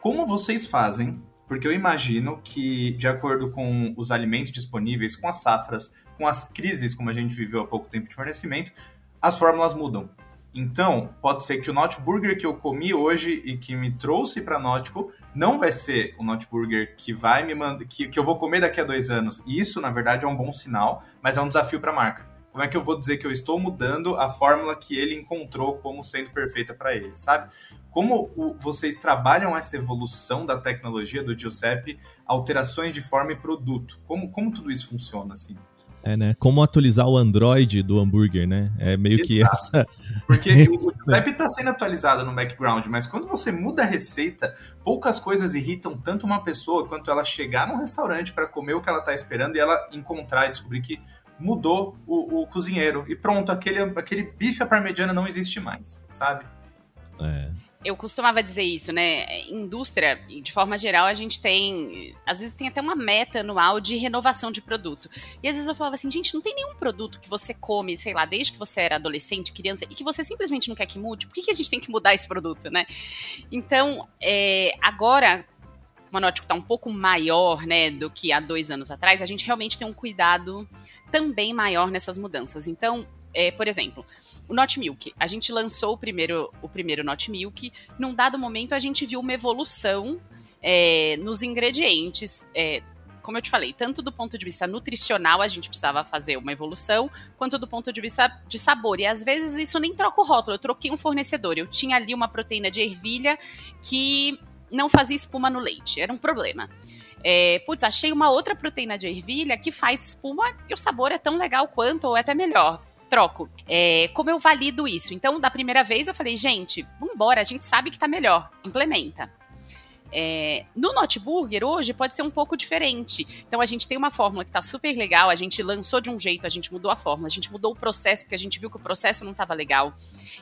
Como vocês fazem porque eu imagino que, de acordo com os alimentos disponíveis, com as safras, com as crises como a gente viveu há pouco tempo de fornecimento, as fórmulas mudam. Então, pode ser que o Not Burger que eu comi hoje e que me trouxe para Nautico não vai ser o Not Burger que vai me mandar, que, que eu vou comer daqui a dois anos. E isso, na verdade, é um bom sinal, mas é um desafio para a marca. Como é que eu vou dizer que eu estou mudando a fórmula que ele encontrou como sendo perfeita para ele, sabe? Como o, vocês trabalham essa evolução da tecnologia do Giuseppe, alterações de forma e produto? Como, como tudo isso funciona, assim? É, né? Como atualizar o Android do hambúrguer, né? É meio Exato. que essa. Porque [laughs] o Giuseppe está sendo atualizado no background, mas quando você muda a receita, poucas coisas irritam tanto uma pessoa quanto ela chegar num restaurante para comer o que ela está esperando e ela encontrar e descobrir que mudou o, o cozinheiro. E pronto, aquele, aquele bife à parmegiana não existe mais, sabe? É eu costumava dizer isso, né? Indústria, de forma geral, a gente tem. Às vezes tem até uma meta anual de renovação de produto. E às vezes eu falava assim, gente, não tem nenhum produto que você come, sei lá, desde que você era adolescente, criança, e que você simplesmente não quer que mude. Por que, que a gente tem que mudar esse produto, né? Então, é, agora, como a Nótico está um pouco maior, né, do que há dois anos atrás, a gente realmente tem um cuidado também maior nessas mudanças. Então, é, por exemplo, o Not Milk. A gente lançou o primeiro, o primeiro Not Milk. Num dado momento, a gente viu uma evolução é, nos ingredientes. É, como eu te falei, tanto do ponto de vista nutricional a gente precisava fazer uma evolução, quanto do ponto de vista de sabor. E às vezes isso nem troca o rótulo, eu troquei um fornecedor. Eu tinha ali uma proteína de ervilha que não fazia espuma no leite, era um problema. É, putz, achei uma outra proteína de ervilha que faz espuma e o sabor é tão legal quanto, ou até melhor troco. É, como eu valido isso? Então, da primeira vez eu falei, gente, vambora, a gente sabe que tá melhor, implementa. É, no Notburger hoje pode ser um pouco diferente. Então a gente tem uma fórmula que está super legal, a gente lançou de um jeito, a gente mudou a fórmula, a gente mudou o processo, porque a gente viu que o processo não estava legal.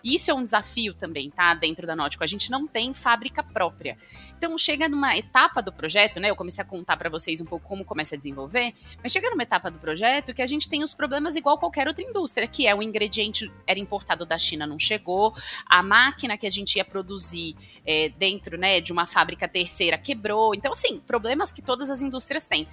E isso é um desafio também, tá? Dentro da Nótico. A gente não tem fábrica própria. Então chega numa etapa do projeto, né? Eu comecei a contar para vocês um pouco como começa a desenvolver, mas chega numa etapa do projeto que a gente tem os problemas igual qualquer outra indústria, que é o ingrediente era importado da China, não chegou, a máquina que a gente ia produzir é, dentro, né, de uma fábrica terceira quebrou. Então, assim, problemas que todas as indústrias têm.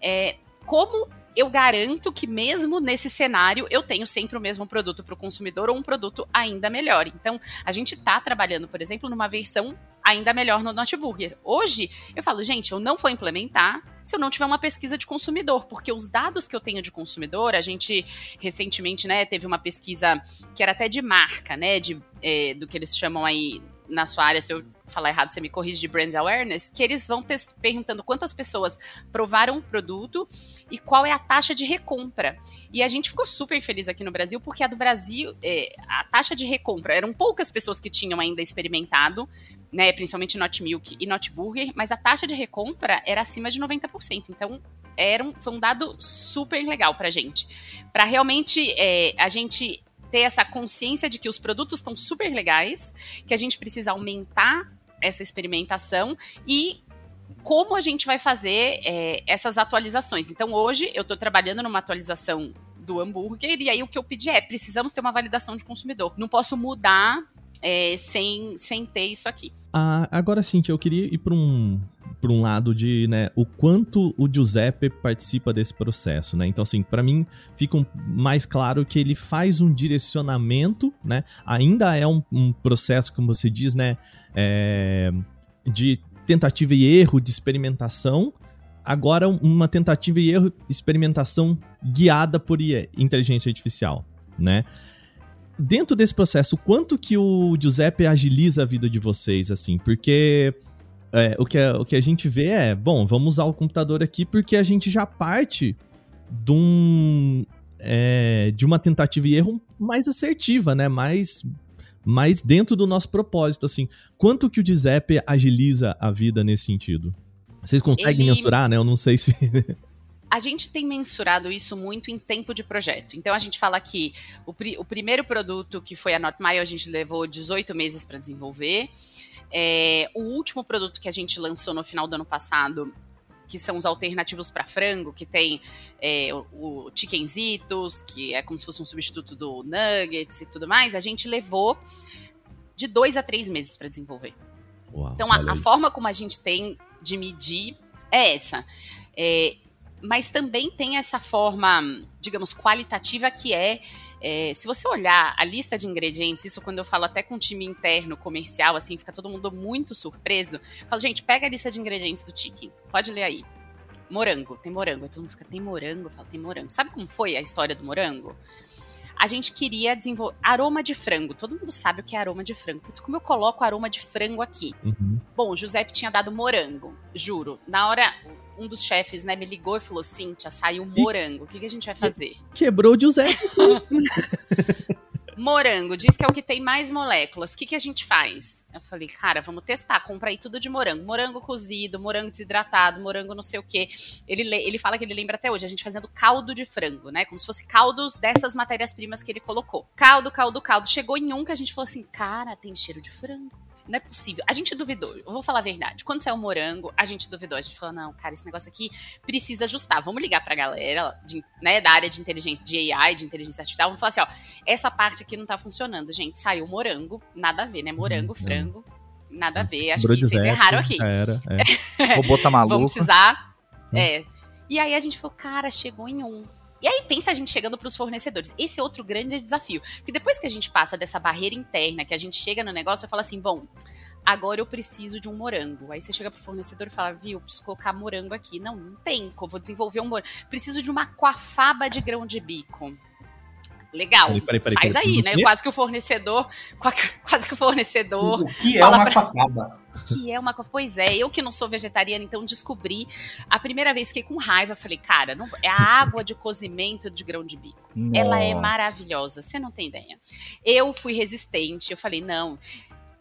É, como eu garanto que mesmo nesse cenário eu tenho sempre o mesmo produto para o consumidor ou um produto ainda melhor. Então, a gente está trabalhando, por exemplo, numa versão ainda melhor no Notburger. Hoje, eu falo, gente, eu não vou implementar se eu não tiver uma pesquisa de consumidor, porque os dados que eu tenho de consumidor, a gente recentemente, né, teve uma pesquisa que era até de marca, né, de, é, do que eles chamam aí na sua área, se eu falar errado, você me corrige de brand awareness, que eles vão perguntando quantas pessoas provaram o produto e qual é a taxa de recompra. E a gente ficou super feliz aqui no Brasil, porque a do Brasil, é, a taxa de recompra, eram poucas pessoas que tinham ainda experimentado, né, principalmente Not Milk e Not Burger, mas a taxa de recompra era acima de 90%. Então, era um, foi um dado super legal pra gente. Para realmente é, a gente ter essa consciência de que os produtos estão super legais, que a gente precisa aumentar essa experimentação e como a gente vai fazer é, essas atualizações. Então, hoje eu estou trabalhando numa atualização do hambúrguer, e aí o que eu pedi é: precisamos ter uma validação de consumidor. Não posso mudar é, sem, sem ter isso aqui. Ah, agora, Cintia, eu queria ir para um, por um lado de, né, o quanto o Giuseppe participa desse processo, né? Então, assim, para mim fica mais claro que ele faz um direcionamento, né? Ainda é um, um processo, como você diz, né, é, de tentativa e erro, de experimentação. Agora, uma tentativa e erro, experimentação guiada por inteligência artificial, né? Dentro desse processo, quanto que o Giuseppe agiliza a vida de vocês, assim? Porque é, o, que a, o que a gente vê é, bom, vamos usar o computador aqui porque a gente já parte de um. É, de uma tentativa e erro mais assertiva, né? Mais, mais dentro do nosso propósito, assim. Quanto que o Giuseppe agiliza a vida nesse sentido? Vocês conseguem Ele... mensurar, né? Eu não sei se. [laughs] a gente tem mensurado isso muito em tempo de projeto. Então a gente fala que o, o primeiro produto que foi a NotMile a gente levou 18 meses para desenvolver. É, o último produto que a gente lançou no final do ano passado que são os alternativos para frango, que tem é, o, o Chickenzitos, que é como se fosse um substituto do Nuggets e tudo mais, a gente levou de dois a três meses para desenvolver. Uau, então, a, a, forma como a gente tem de medir é essa. É, mas também tem essa forma, digamos, qualitativa que é é, se você olhar a lista de ingredientes, isso quando eu falo até com o time interno comercial, assim, fica todo mundo muito surpreso. Eu falo, gente, pega a lista de ingredientes do chicken. Pode ler aí. Morango, tem morango. Aí todo mundo fica, tem morango? Eu falo, tem morango. Sabe como foi a história do morango? a gente queria desenvolver aroma de frango. Todo mundo sabe o que é aroma de frango. Putz, como eu coloco aroma de frango aqui? Uhum. Bom, o Giuseppe tinha dado morango, juro. Na hora, um dos chefes, né, me ligou e falou: Cíntia, saiu morango. O que, que a gente vai fazer? Quebrou o Giuseppe. [laughs] morango, diz que é o que tem mais moléculas. O que, que a gente faz? Eu falei, cara, vamos testar. Compra aí tudo de morango. Morango cozido, morango desidratado, morango não sei o quê. Ele, ele fala que ele lembra até hoje, a gente fazendo caldo de frango, né? Como se fosse caldos dessas matérias-primas que ele colocou. Caldo, caldo, caldo. Chegou em um que a gente falou assim, cara, tem cheiro de frango não é possível. A gente duvidou, eu vou falar a verdade. Quando saiu o morango, a gente duvidou. A gente falou, não, cara, esse negócio aqui precisa ajustar. Vamos ligar pra galera de, né, da área de inteligência, de AI, de inteligência artificial. Vamos falar assim, ó, essa parte aqui não tá funcionando, gente. Saiu morango, nada a ver, né? Morango, hum, frango, nada a ver. Acho que vocês erraram aqui. Era, é. [laughs] Vou botar maluco. Vamos precisar. Hum. É. E aí a gente falou, cara, chegou em um. E aí pensa a gente chegando para os fornecedores. Esse é outro grande desafio. Porque depois que a gente passa dessa barreira interna, que a gente chega no negócio e fala assim, bom, agora eu preciso de um morango. Aí você chega pro fornecedor e fala, viu, preciso colocar morango aqui. Não, não tem, vou desenvolver um morango. Preciso de uma coafaba de grão de bico. Legal, peraí, peraí, faz aí, né? Quase que o fornecedor, [laughs] quase que o fornecedor. O que é uma pra... coafaba? Que é uma Pois é, eu que não sou vegetariana, então descobri. A primeira vez fiquei com raiva, falei, cara, não, é a água de cozimento de grão de bico. Nossa. Ela é maravilhosa, você não tem ideia. Eu fui resistente, eu falei, não,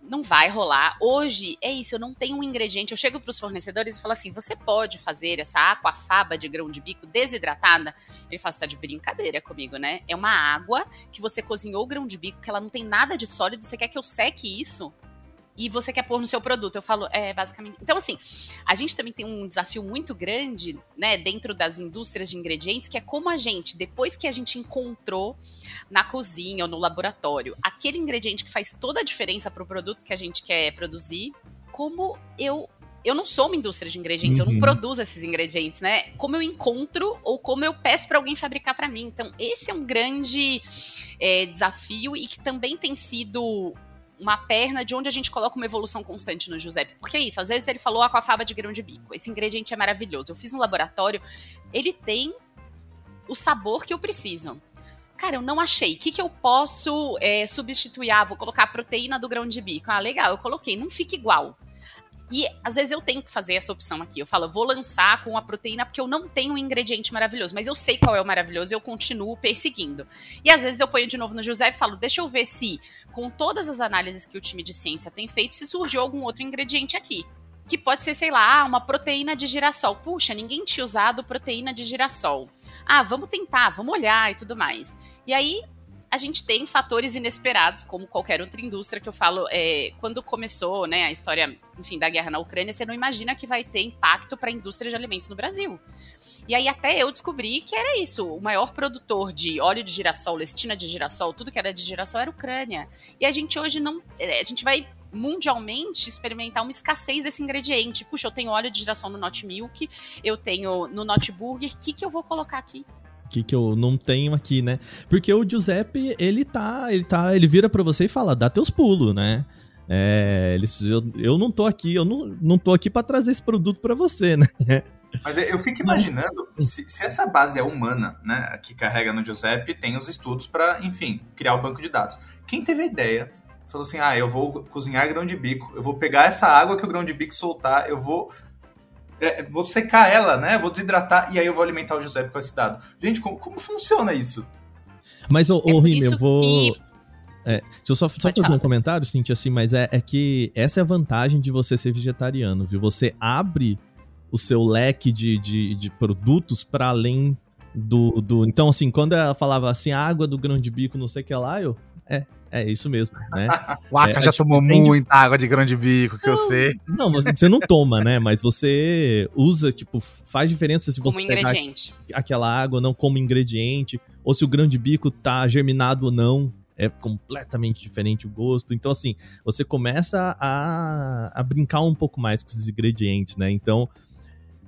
não vai rolar. Hoje é isso, eu não tenho um ingrediente. Eu chego para os fornecedores e falo assim: você pode fazer essa aquafaba de grão de bico desidratada? Ele fala: você tá de brincadeira comigo, né? É uma água que você cozinhou o grão de bico, que ela não tem nada de sólido. Você quer que eu seque isso? E você quer pôr no seu produto. Eu falo, é, basicamente. Então, assim, a gente também tem um desafio muito grande, né, dentro das indústrias de ingredientes, que é como a gente, depois que a gente encontrou na cozinha ou no laboratório aquele ingrediente que faz toda a diferença para o produto que a gente quer produzir, como eu eu não sou uma indústria de ingredientes, uhum. eu não uhum. produzo esses ingredientes, né? Como eu encontro ou como eu peço para alguém fabricar para mim. Então, esse é um grande é, desafio e que também tem sido uma perna de onde a gente coloca uma evolução constante no Giuseppe. Porque é isso, às vezes ele falou ah, com a fava de grão de bico. Esse ingrediente é maravilhoso. Eu fiz um laboratório, ele tem o sabor que eu preciso. Cara, eu não achei. O que, que eu posso é, substituir? Ah, vou colocar a proteína do grão de bico. Ah, legal, eu coloquei. Não fica igual. E às vezes eu tenho que fazer essa opção aqui. Eu falo, eu vou lançar com a proteína porque eu não tenho um ingrediente maravilhoso, mas eu sei qual é o maravilhoso e eu continuo perseguindo. E às vezes eu ponho de novo no José e falo, deixa eu ver se, com todas as análises que o time de ciência tem feito, se surgiu algum outro ingrediente aqui. Que pode ser, sei lá, uma proteína de girassol. Puxa, ninguém tinha usado proteína de girassol. Ah, vamos tentar, vamos olhar e tudo mais. E aí a gente tem fatores inesperados, como qualquer outra indústria que eu falo, é, quando começou né, a história, enfim, da guerra na Ucrânia, você não imagina que vai ter impacto para a indústria de alimentos no Brasil. E aí até eu descobri que era isso, o maior produtor de óleo de girassol, lestina de girassol, tudo que era de girassol era a Ucrânia. E a gente hoje não, é, a gente vai mundialmente experimentar uma escassez desse ingrediente. Puxa, eu tenho óleo de girassol no Not Milk, eu tenho no Not Burger, o que, que eu vou colocar aqui? Que, que eu não tenho aqui, né? Porque o Giuseppe, ele tá, ele tá, ele vira para você e fala, dá teus pulos, né? É, ele, eu, eu não tô aqui, eu não, não tô aqui para trazer esse produto para você, né? Mas eu fico imaginando, se, se, essa base é humana, né, que carrega no Giuseppe, tem os estudos para, enfim, criar o banco de dados. Quem teve a ideia, falou assim, ah, eu vou cozinhar grão de bico, eu vou pegar essa água que o grão de bico soltar, eu vou é, vou secar ela, né? Vou desidratar e aí eu vou alimentar o Giuseppe com esse dado. Gente, como, como funciona isso? Mas, ô, é ô Rime, eu vou. Que... É, deixa eu só, só fazer um comentário, Cintia, assim, mas é, é que essa é a vantagem de você ser vegetariano, viu? Você abre o seu leque de, de, de produtos para além do, do. Então, assim, quando ela falava assim, água do grão de bico, não sei o que lá, eu. É, é isso mesmo, né? [laughs] o Aka é, já tomou muita água de grão de bico, que não, eu sei. Não, você não toma, né? Mas você usa, tipo, faz diferença se você como ingrediente. aquela água não como ingrediente, ou se o grão de bico tá germinado ou não. É completamente diferente o gosto. Então, assim, você começa a, a brincar um pouco mais com esses ingredientes, né? Então,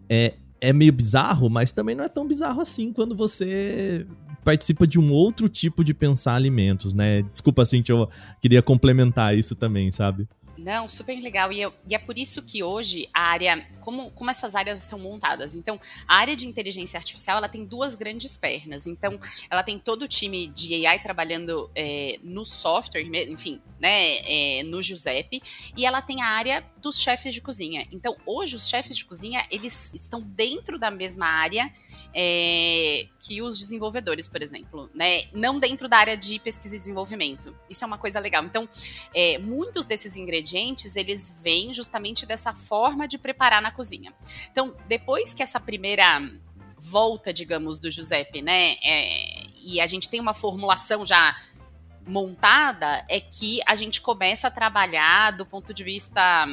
é, é meio bizarro, mas também não é tão bizarro assim quando você participa de um outro tipo de pensar alimentos, né? Desculpa, assim, eu queria complementar isso também, sabe? Não, super legal. E, eu, e, é por isso que hoje a área, como, como essas áreas são montadas? Então, a área de inteligência artificial ela tem duas grandes pernas. Então, ela tem todo o time de AI trabalhando é, no software, enfim, né, é, no Giuseppe, e ela tem a área dos chefes de cozinha. Então, hoje os chefes de cozinha eles estão dentro da mesma área é, que os desenvolvedores, por exemplo, né? Não dentro da área de pesquisa e desenvolvimento. Isso é uma coisa legal. Então, é, muitos desses ingredientes eles vêm justamente dessa forma de preparar na cozinha. Então, depois que essa primeira volta, digamos, do Giuseppe, né? É, e a gente tem uma formulação já montada, é que a gente começa a trabalhar do ponto de vista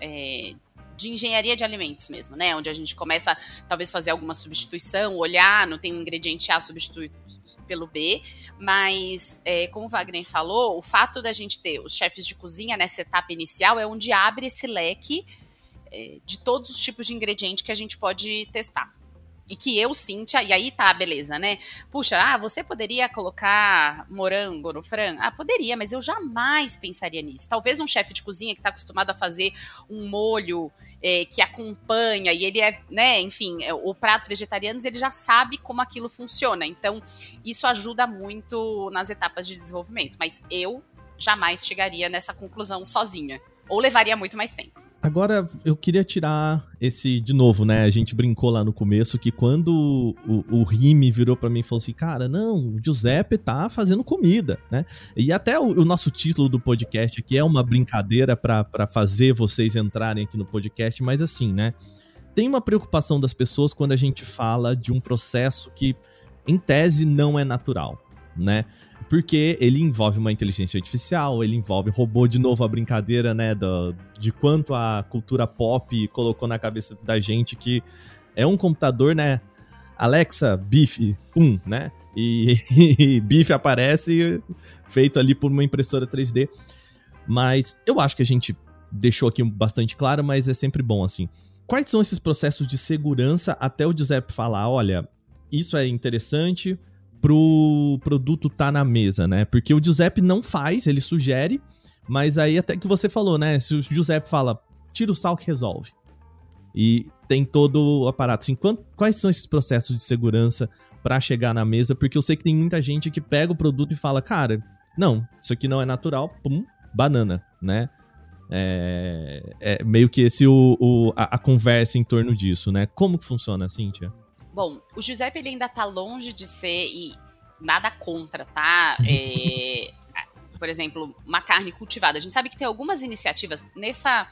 é, de engenharia de alimentos mesmo, né? Onde a gente começa talvez fazer alguma substituição, olhar, não tem um ingrediente A substitui pelo B, mas é, como o Wagner falou, o fato da gente ter os chefes de cozinha nessa etapa inicial é onde abre esse leque é, de todos os tipos de ingrediente que a gente pode testar e que eu, Cíntia, e aí tá, beleza, né? Puxa, ah, você poderia colocar morango no frango? Ah, poderia, mas eu jamais pensaria nisso. Talvez um chefe de cozinha que está acostumado a fazer um molho é, que acompanha e ele é, né, enfim, é, o pratos vegetarianos, ele já sabe como aquilo funciona. Então, isso ajuda muito nas etapas de desenvolvimento. Mas eu jamais chegaria nessa conclusão sozinha. Ou levaria muito mais tempo. Agora, eu queria tirar esse de novo, né? A gente brincou lá no começo que quando o, Rime virou para mim e falou assim: Cara, não, o Giuseppe tá fazendo comida, né? E até o, o nosso título do podcast aqui é uma brincadeira para fazer vocês entrarem aqui no podcast, mas assim, né? Tem uma preocupação das pessoas quando a gente fala de um processo que, em tese, não é natural, né? Porque ele envolve uma inteligência artificial, ele envolve robô, de novo a brincadeira, né, do, de quanto a cultura pop colocou na cabeça da gente que é um computador, né, Alexa, bife, pum, né, e, [laughs] e bife aparece feito ali por uma impressora 3D. Mas eu acho que a gente deixou aqui bastante claro, mas é sempre bom assim. Quais são esses processos de segurança até o Giuseppe falar, olha, isso é interessante pro produto tá na mesa, né? Porque o Giuseppe não faz, ele sugere, mas aí até que você falou, né? Se o Giuseppe fala, tira o sal que resolve. E tem todo o aparato. Assim, quais são esses processos de segurança para chegar na mesa? Porque eu sei que tem muita gente que pega o produto e fala, cara, não, isso aqui não é natural, pum, banana, né? É, é meio que esse o, o a, a, conversa em torno disso, né? Como que funciona, Cíntia? Bom, o Giuseppe ele ainda tá longe de ser e nada contra, tá? [laughs] É, por exemplo, uma carne cultivada. A gente sabe que tem algumas iniciativas nessa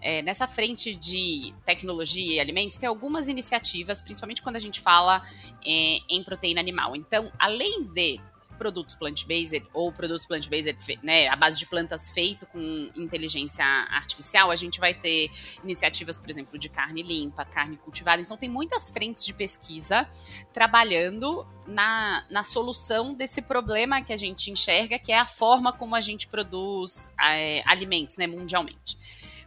é, nessa frente de tecnologia e alimentos, tem algumas iniciativas, principalmente quando a gente fala é, em proteína animal. Então, além de produtos plant-based ou produtos plant-based, né, à base de plantas feito com inteligência artificial, a gente vai ter iniciativas, por exemplo, de carne limpa, carne cultivada. Então, tem muitas frentes de pesquisa trabalhando na, na solução desse problema que a gente enxerga, que é a forma como a gente produz é, alimentos, né, mundialmente.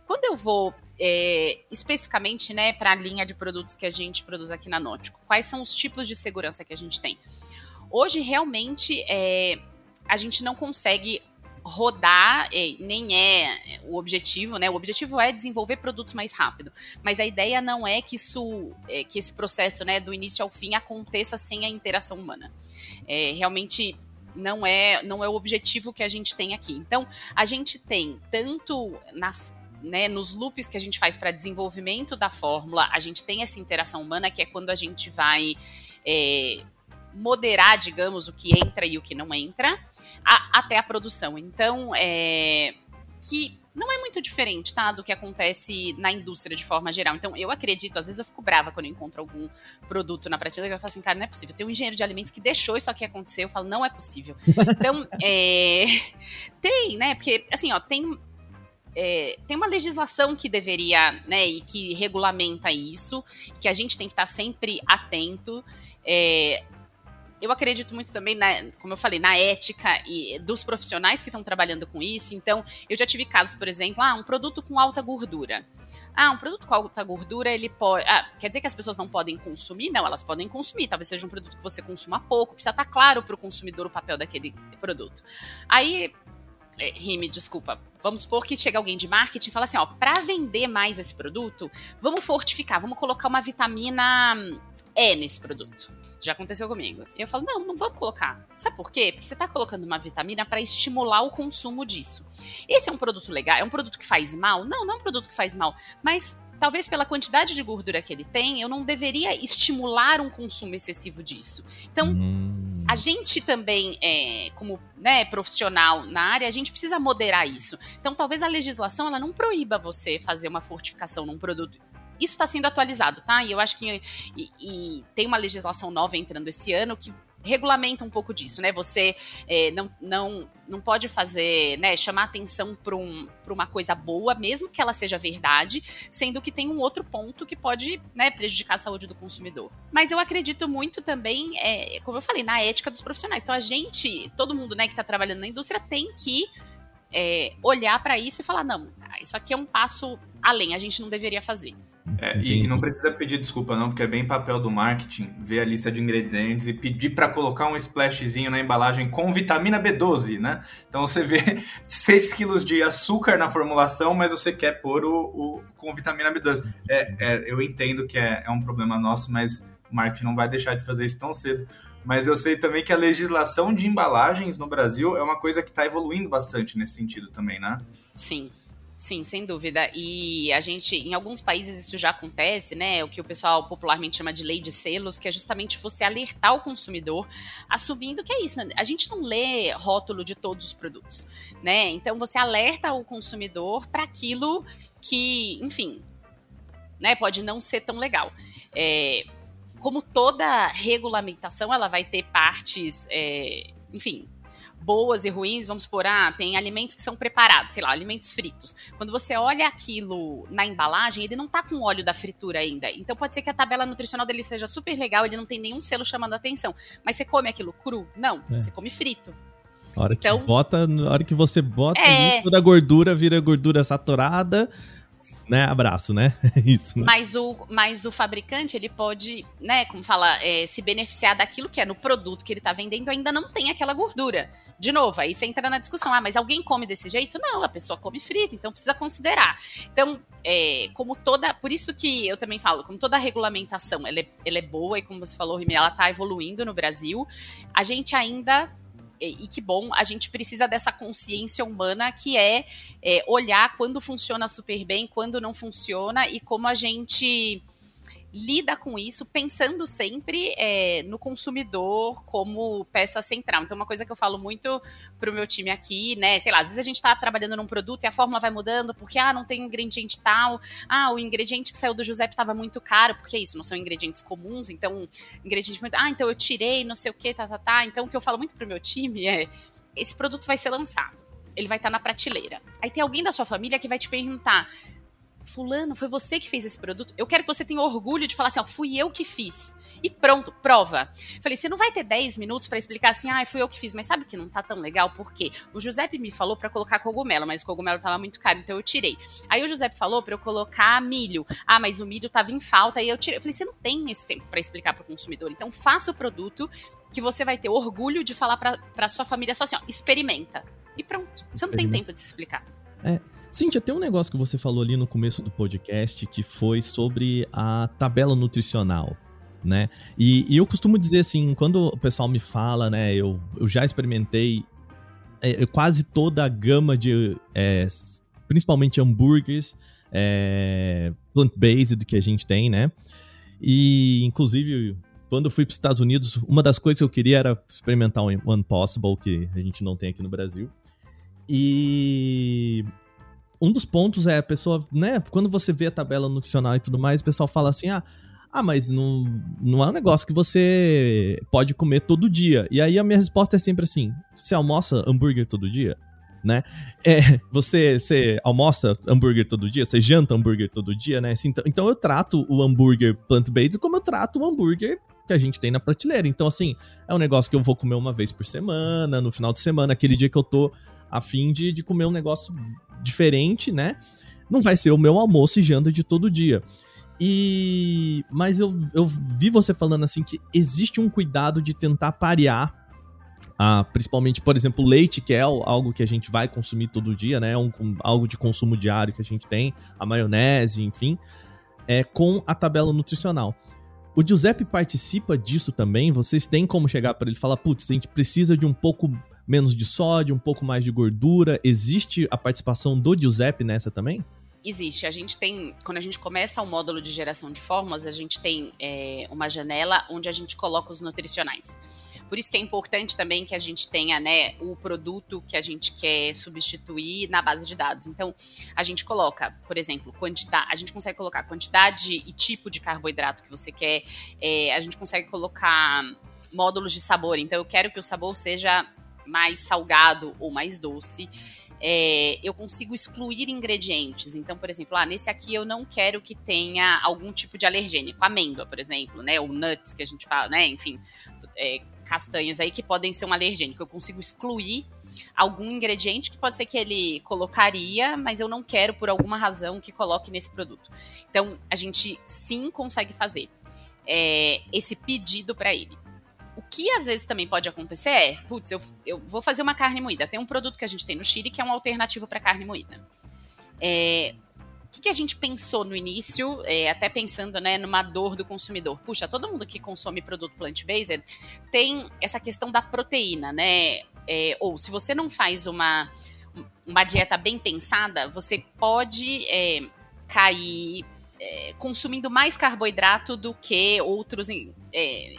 Quando eu vou é, especificamente, né, para a linha de produtos que a gente produz aqui na Nótico, quais são os tipos de segurança que a gente tem? Hoje, realmente, é, a gente não consegue rodar, é, nem é o objetivo, né? O objetivo é desenvolver produtos mais rápido. Mas a ideia não é que isso, é, que esse processo, né, do início ao fim aconteça sem a interação humana. É, realmente não é, não é o objetivo que a gente tem aqui. Então, a gente tem tanto na né, nos loops que a gente faz para desenvolvimento da fórmula, a gente tem essa interação humana que é quando a gente vai é, moderar, digamos, o que entra e o que não entra, a, até a produção. Então, é, que não é muito diferente, tá, do que acontece na indústria de forma geral. Então, eu acredito, às vezes eu fico brava quando eu encontro algum produto na prateleira, eu falo assim, cara, não é possível. Tem um engenheiro de alimentos que deixou isso aqui acontecer, eu falo, não é possível. [laughs] Então, é, tem, né, porque, assim, ó, tem é, tem uma legislação que deveria, né, e que regulamenta isso, que a gente tem que estar sempre atento. É, eu acredito muito também, na, como eu falei, na ética e dos profissionais que estão trabalhando com isso. Então, eu já tive casos, por exemplo, ah, um produto com alta gordura. Ah, um produto com alta gordura, ele pode. Ah, quer dizer que as pessoas não podem consumir? Não, elas podem consumir. Talvez seja um produto que você consuma pouco. Precisa estar claro para o consumidor o papel daquele produto. Aí, é, Rime, desculpa. Vamos supor que chega alguém de marketing e fala assim: ó, para vender mais esse produto, vamos fortificar, vamos colocar uma vitamina E nesse produto. Já aconteceu comigo. E eu falo, não, não vamos colocar. Sabe por quê? Porque você está colocando uma vitamina para estimular o consumo disso. Esse é um produto legal? É um produto que faz mal? Não, não é um produto que faz mal. Mas talvez pela quantidade de gordura que ele tem, eu não deveria estimular um consumo excessivo disso. Então, hum. a gente também, é, como né, profissional na área, a gente precisa moderar isso. Então, talvez a legislação ela não proíba você fazer uma fortificação num produto isso está sendo atualizado, tá? E eu acho que e, e tem uma legislação nova entrando esse ano que regulamenta um pouco disso, né? Você é, não, não, não pode fazer, né, chamar atenção para um, uma coisa boa, mesmo que ela seja verdade, sendo que tem um outro ponto que pode né, prejudicar a saúde do consumidor. Mas eu acredito muito também, é, como eu falei, na ética dos profissionais. Então a gente, todo mundo né, que está trabalhando na indústria tem que é, olhar para isso e falar: não, isso aqui é um passo além, a gente não deveria fazer. É, e, não precisa pedir desculpa não, porque é bem papel do marketing ver a lista de ingredientes e pedir para colocar um splashzinho na embalagem com vitamina B12, né? Então você vê [laughs] 6 quilos de açúcar na formulação, mas você quer pôr o, o com vitamina B12. É, é, eu entendo que é, é um problema nosso, mas o marketing não vai deixar de fazer isso tão cedo. Mas eu sei também que a legislação de embalagens no Brasil é uma coisa que está evoluindo bastante nesse sentido também, né? Sim. Sim, sem dúvida. E a gente, em alguns países isso já acontece, né? O que o pessoal popularmente chama de lei de selos, que é justamente você alertar o consumidor, assumindo que é isso. Né? A gente não lê rótulo de todos os produtos, né? Então você alerta o consumidor para aquilo que, enfim, né? Pode não ser tão legal. É, como toda regulamentação, ela vai ter partes, é, enfim, boas e ruins, vamos supor, ah, tem alimentos que são preparados, sei lá, alimentos fritos. Quando você olha aquilo na embalagem, ele não tá com óleo da fritura ainda. Então pode ser que a tabela nutricional dele seja super legal, ele não tem nenhum selo chamando a atenção. Mas você come aquilo cru? Não, é. você come frito. A hora então, que bota, a hora que você bota, é... toda a gordura vira gordura saturada né? Abraço, né? [laughs] Isso. Né? Mas, o, mas o fabricante, ele pode, né, como fala, é, se beneficiar daquilo que é no produto que ele tá vendendo, ainda não tem aquela gordura. De novo, aí você entra na discussão, ah, mas alguém come desse jeito? Não, a pessoa come frita, então precisa considerar. Então, é, como toda, por isso que eu também falo, como toda regulamentação, ela é, ela é boa, e como você falou, Rimi, ela tá evoluindo no Brasil, a gente ainda e que bom, a gente precisa dessa consciência humana que é, é, olhar quando funciona super bem, quando não funciona e como a gente lida com isso pensando sempre é, no consumidor como peça central. Então, uma coisa que eu falo muito pro meu time aqui, né? Sei lá, às vezes a gente tá trabalhando num produto e a fórmula vai mudando porque, ah, não tem ingrediente tal, ah, o ingrediente que saiu do Giuseppe estava muito caro, porque é isso, não são ingredientes comuns, então, ingrediente muito. Ah, então eu tirei, não sei o que, tá, tá, tá. Então, o que eu falo muito pro meu time é: esse produto vai ser lançado. Ele vai estar tá na prateleira. Aí tem alguém da sua família que vai te perguntar: Fulano, foi você que fez esse produto? Eu quero que você tenha orgulho de falar assim, ó, fui eu que fiz. E pronto, prova. Falei, você não vai ter 10 minutos para explicar assim, ah, fui eu que fiz, mas sabe que não tá tão legal? Por quê? O Giuseppe me falou para colocar cogumelo, mas o cogumelo tava muito caro, então eu tirei. Aí o Giuseppe falou para eu colocar milho. Ah, mas o milho tava em falta, aí eu tirei. Eu falei, você não tem esse tempo para explicar pro consumidor, então faça o produto que você vai ter orgulho de falar para sua família só assim, ó, experimenta. E pronto. Você não tem tempo de se explicar. É, Cintia, tem um negócio que você falou ali no começo do podcast que foi sobre a tabela nutricional. Né? E, e eu costumo dizer assim, quando o pessoal me fala, né, eu, eu já experimentei é, quase toda a gama de, é, principalmente hambúrgueres é, plant-based que a gente tem, né? E, inclusive, quando eu fui para os Estados Unidos, uma das coisas que eu queria era experimentar um One Possible, que a gente não tem aqui no Brasil. E um dos pontos é a pessoa, né, quando você vê a tabela nutricional e tudo mais, o pessoal fala assim, ah, ah, mas não, não é um negócio que você pode comer todo dia. E aí a minha resposta é sempre assim: você almoça hambúrguer todo dia? Né? É, [laughs] você, você almoça hambúrguer todo dia? Você janta hambúrguer todo dia, né? Assim, então, então eu trato o hambúrguer plant-based como eu trato o hambúrguer que a gente tem na prateleira. Então, assim, é um negócio que eu vou comer uma vez por semana, no final de semana, aquele dia que eu tô a fim de, de comer um negócio diferente, né? Não vai ser o meu almoço e janta de todo dia. E. Mas eu, eu vi você falando assim que existe um cuidado de tentar parear. Ah, principalmente, por exemplo, leite, que é algo que a gente vai consumir todo dia, né? Um, algo de consumo diário que a gente tem, a maionese, enfim, é com a tabela nutricional. O Giuseppe participa disso também? Vocês têm como chegar para ele e falar, putz, a gente precisa de um pouco menos de sódio, um pouco mais de gordura. Existe a participação do Giuseppe nessa também? Existe. A gente tem, quando a gente começa o módulo de geração de fórmulas, a gente tem é, uma janela onde a gente coloca os nutricionais. Por isso que é importante também que a gente tenha né, o produto que a gente quer substituir na base de dados. Então, a gente coloca, por exemplo, quantidade, a gente consegue colocar quantidade e tipo de carboidrato que você quer, é, a gente consegue colocar módulos de sabor. Então, eu quero que o sabor seja mais salgado ou mais doce. É, eu consigo excluir ingredientes. Então, por exemplo, ah, nesse aqui eu não quero que tenha algum tipo de alergênico, amêndoa, por exemplo, né? Ou nuts que a gente fala, né? Enfim, é, castanhas aí que podem ser um alergênico. Eu consigo excluir algum ingrediente que pode ser que ele colocaria, mas eu não quero por alguma razão que coloque nesse produto. Então, a gente sim consegue fazer é, esse pedido para ele. O que às vezes também pode acontecer é, putz, eu, eu vou fazer uma carne moída. Tem um produto que a gente tem no Chile que é uma alternativa para carne moída. É, o que, que, a gente pensou no início, é, até pensando né, numa dor do consumidor? Puxa, todo mundo que consome produto plant-based tem essa questão da proteína, né? É, ou se você não faz uma, uma dieta bem pensada, você pode é, cair é, consumindo mais carboidrato do que outros é,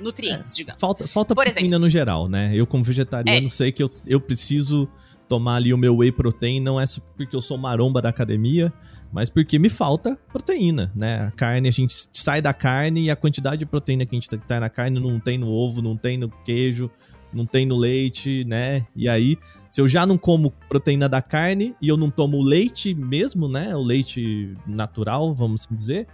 nutrientes, é, digamos. Falta, falta Por proteína exemplo, no geral, né? Eu, como vegetariano, é. sei que eu, eu preciso tomar ali o meu whey protein, não é porque eu sou maromba da academia, mas porque me falta proteína, né? A carne, a gente sai da carne e a quantidade de proteína que a gente tem tá na carne não tem no ovo, não tem no queijo, não tem no leite, né? E aí, se eu já não como proteína da carne e eu não tomo leite mesmo, né? O leite natural, vamos dizer,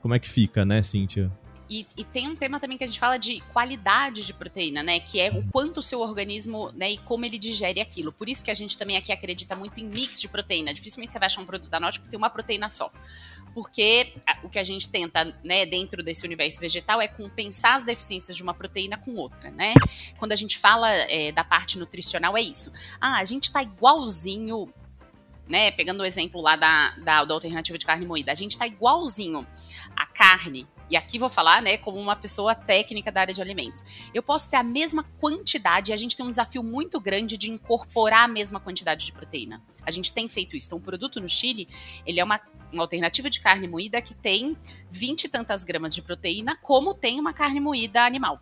como é que fica, né, Cíntia? E, e, tem um tema também que a gente fala de qualidade de proteína, né? Que é o quanto o seu organismo, né, e como ele digere aquilo. Por isso que a gente também aqui acredita muito em mix de proteína. Dificilmente você vai achar um produto da Nautic que tem uma proteína só. Porque o que a gente tenta, né, dentro desse universo vegetal é compensar as deficiências de uma proteína com outra, né? Quando a gente fala é, da parte nutricional, é isso. Ah, a gente tá igualzinho né, pegando o exemplo lá da, da, da alternativa de carne moída, a gente tá igualzinho a carne e aqui vou falar, né, como uma pessoa técnica da área de alimentos. Eu posso ter a mesma quantidade, e a gente tem um desafio muito grande de incorporar a mesma quantidade de proteína. A gente tem feito isso. Então, o produto no Chile, ele é uma, uma alternativa de carne moída que tem 20 e tantas gramas de proteína, como tem uma carne moída animal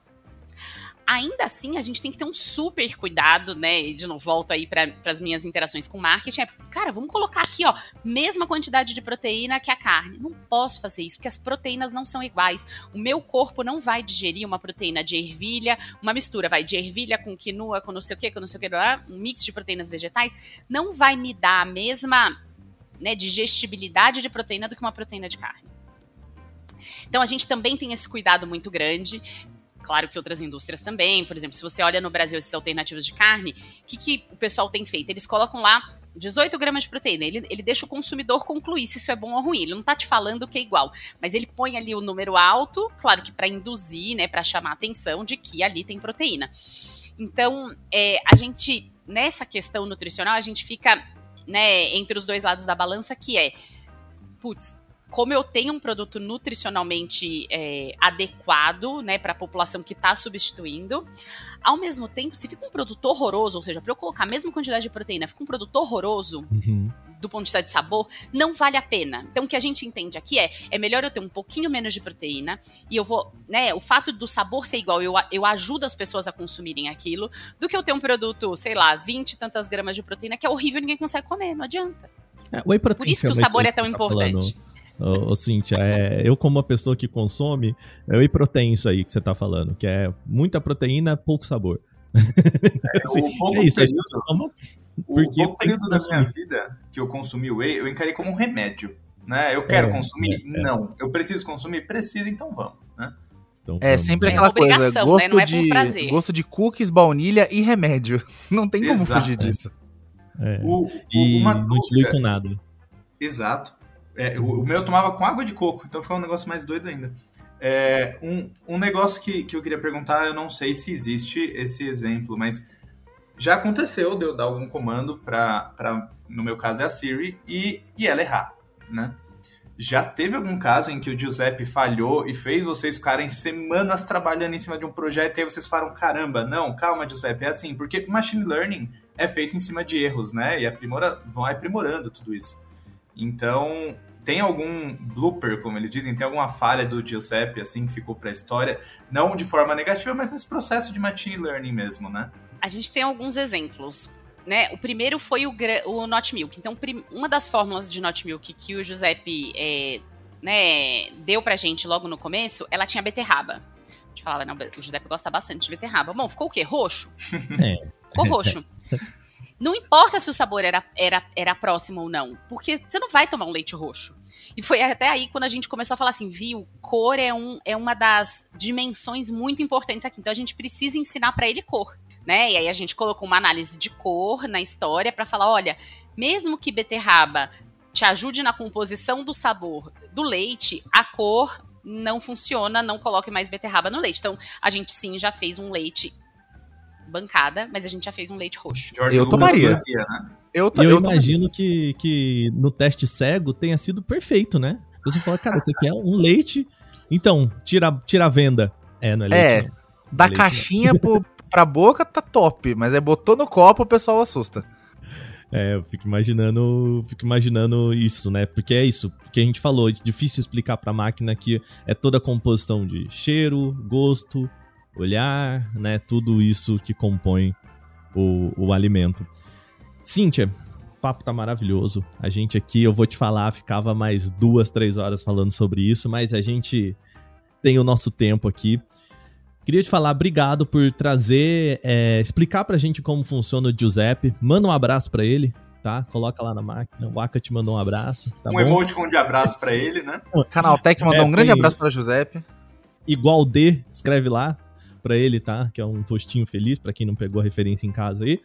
ainda assim a gente tem que ter um super cuidado, né? E de novo, volto aí para as minhas interações com marketing. É, cara, vamos colocar aqui, ó, mesma quantidade de proteína que a carne. Não posso fazer isso, porque as proteínas não são iguais. O meu corpo não vai digerir uma proteína de ervilha, uma mistura, vai de ervilha com quinoa, com não sei o que, com não sei o que, um mix de proteínas vegetais, não vai me dar a mesma né, digestibilidade de proteína do que uma proteína de carne. Então a gente também tem esse cuidado muito grande. Claro que outras indústrias também. Por exemplo, se você olha no Brasil esses alternativos de carne, o que, que o pessoal tem feito? Eles colocam lá 18 gramas de proteína. Ele, ele deixa o consumidor concluir se isso é bom ou ruim. Ele não está te falando que é igual, mas ele põe ali o número alto, claro que para induzir, né, para chamar a atenção de que ali tem proteína. Então, é, a gente nessa questão nutricional a gente fica, né, entre os dois lados da balança, que é, putz, como eu tenho um produto nutricionalmente é, adequado, né, para a população que está substituindo, ao mesmo tempo, se fica um produto horroroso, ou seja, para eu colocar a mesma quantidade de proteína, fica um produto horroroso. Uhum. Do ponto de vista de sabor, não vale a pena. Então, o que a gente entende aqui é: é melhor eu ter um pouquinho menos de proteína e eu vou, né? O fato do sabor ser igual, eu, eu ajudo as pessoas a consumirem aquilo, do que eu ter um produto, sei lá, 20 e tantas gramas de proteína que é horrível e ninguém consegue comer, não adianta. É, Por isso que o sabor é tão tá importante. Falando Ô, ô Cíntia, é, eu como uma pessoa que consome, é whey protein isso aí que você tá falando, que é muita proteína, pouco sabor. É, [laughs] assim, o é isso, período, toma, porque o pouco período da minha vida que eu consumi whey, eu encarei como um remédio. Né? Eu quero é, consumir? É, é. Não. Eu preciso consumir? Preciso, então vamos. Né? Então, é sempre aquela coisa, né? gosto, né? de, gosto de cookies, baunilha e remédio. [laughs] Não tem como Exato. fugir disso. É. O, e uma não dilui com nada. Exato. É, o, o, meu eu tomava com água de coco, então ficava um negócio mais doido ainda. É, um, um negócio que, que eu queria perguntar, eu não sei se existe esse exemplo, mas já aconteceu de eu dar algum comando para, no meu caso é a Siri, e, e ela errar, né? Já teve algum caso em que o Giuseppe falhou e fez vocês ficarem semanas trabalhando em cima de um projeto e aí vocês falaram, caramba, não, calma, Giuseppe, é assim, porque machine learning é feito em cima de erros, né? E aprimora, vão aprimorando tudo isso. Então, tem algum blooper, como eles dizem, tem alguma falha do Giuseppe, assim, que ficou para a história, não de forma negativa, mas nesse processo de machine learning mesmo, né? A gente tem alguns exemplos. Né? O primeiro foi o, o Not Milk. Então, uma das fórmulas de Not Milk que o Giuseppe é, né, deu pra gente logo no começo, ela tinha beterraba. A gente falava, não, o Giuseppe gosta bastante de beterraba. Bom, ficou o quê? Roxo? É. [laughs] Ficou roxo. [laughs] Não importa se o sabor era, era, era próximo ou não, porque você não vai tomar um leite roxo. E foi até aí quando a gente começou a falar assim, viu, cor é, um, é uma das dimensões muito importantes aqui. Então a gente precisa ensinar para ele cor, né? E aí a gente colocou uma análise de cor na história para falar, olha, mesmo que beterraba te ajude na composição do sabor do leite, a cor não funciona, não coloque mais beterraba no leite. Então, a gente sim já fez um leite bancada, mas a gente já fez um leite roxo. George eu tomaria. né? Eu, eu, eu imagino que, que no teste cego tenha sido perfeito, né? Você fala, cara, você quer um leite, então, tira, tira a venda. É, não é leite, é, não. Da leite, caixinha não. pro, pra boca tá top, mas é botou no copo, o pessoal assusta. É, eu fico imaginando, fico imaginando isso, né? Porque é isso que a gente falou, é difícil explicar pra máquina que é toda a composição de cheiro, gosto, olhar, né? Tudo isso que compõe o, o alimento. Cíntia, o papo tá maravilhoso. A gente aqui, eu vou te falar, ficava mais duas, três horas falando sobre isso, mas a gente tem o nosso tempo aqui. Queria te falar, obrigado por trazer, é, explicar pra gente como funciona o Giuseppe. Manda um abraço para ele, tá? Coloca lá na máquina. O Aka te mandou um abraço. Tá um bom? emoticon de abraço para ele, né? O Canal Tech mandou é, um grande abraço para Giuseppe. igual D, escreve lá pra ele, tá? Que é um postinho feliz, pra quem não pegou a referência em casa aí.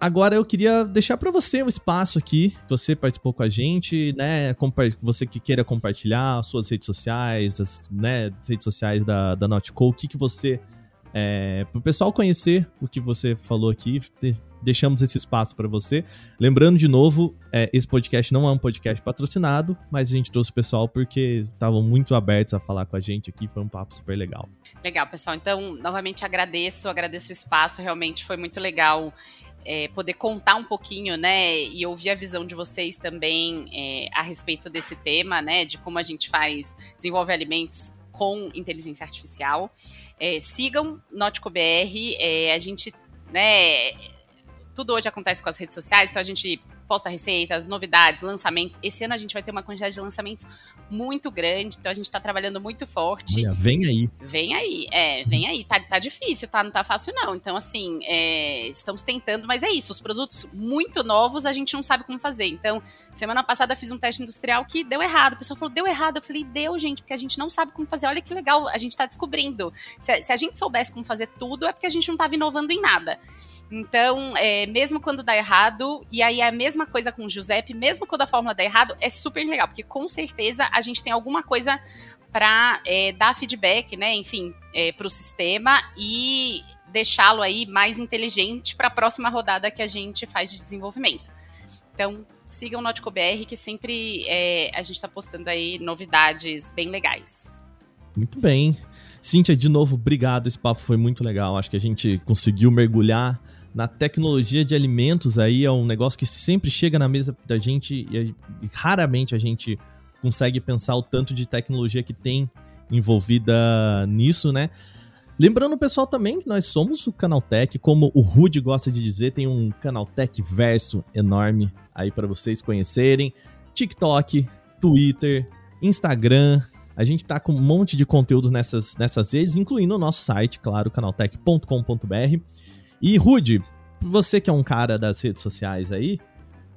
Agora eu queria deixar para você um espaço aqui. Você participou com a gente, né? Você que queira compartilhar suas redes sociais, as né, redes sociais da, da Notco, o que, que você. É, para o pessoal conhecer o que você falou aqui, deixamos esse espaço para você. Lembrando de novo, é, esse podcast não é um podcast patrocinado, mas a gente trouxe o pessoal porque estavam muito abertos a falar com a gente aqui, foi um papo super legal. Legal, pessoal. Então, novamente agradeço, agradeço o espaço, realmente foi muito legal é, poder contar um pouquinho, né, e ouvir a visão de vocês também é, a respeito desse tema, né, de como a gente faz, desenvolve alimentos com inteligência artificial. É, sigam NoticoBR, é, a gente, né, tudo hoje acontece com as redes sociais, então a gente posta receitas, novidades, lançamentos. Esse ano a gente vai ter uma quantidade de lançamentos muito grande, então a gente tá trabalhando muito forte. Olha, vem aí. Vem aí, é, vem aí. Tá, tá difícil, tá? Não tá fácil, não. Então, assim, é, estamos tentando, mas é isso. Os produtos muito novos a gente não sabe como fazer. Então, semana passada fiz um teste industrial que deu errado. A pessoa falou, deu errado. Eu falei, deu, gente, porque a gente não sabe como fazer. Olha que legal, a gente tá descobrindo. Se, se a gente soubesse como fazer tudo, é porque a gente não tava inovando em nada. Então, é, mesmo quando dá errado, e aí é a mesma coisa com o Giuseppe, mesmo quando a fórmula dá errado, é super legal, porque com certeza a gente tem alguma coisa para é, dar feedback, né? Enfim, é, para o sistema e deixá-lo aí mais inteligente para a próxima rodada que a gente faz de desenvolvimento. Então, sigam o NoticoBR, que sempre é, a gente está postando aí novidades bem legais. Muito bem. Cíntia, de novo, obrigado. Esse papo foi muito legal. Acho que a gente conseguiu mergulhar na tecnologia de alimentos aí é um negócio que sempre chega na mesa da gente e, e raramente a gente consegue pensar o tanto de tecnologia que tem envolvida nisso, né? Lembrando, pessoal, também que nós somos o Canaltech, como o Rude gosta de dizer, tem um Canaltech verso enorme aí para vocês conhecerem. TikTok, Twitter, Instagram. A gente tá com um monte de conteúdo nessas, nessas redes, incluindo o nosso site, claro, canaltech.com.br. E Rude, você que é um cara das redes sociais aí,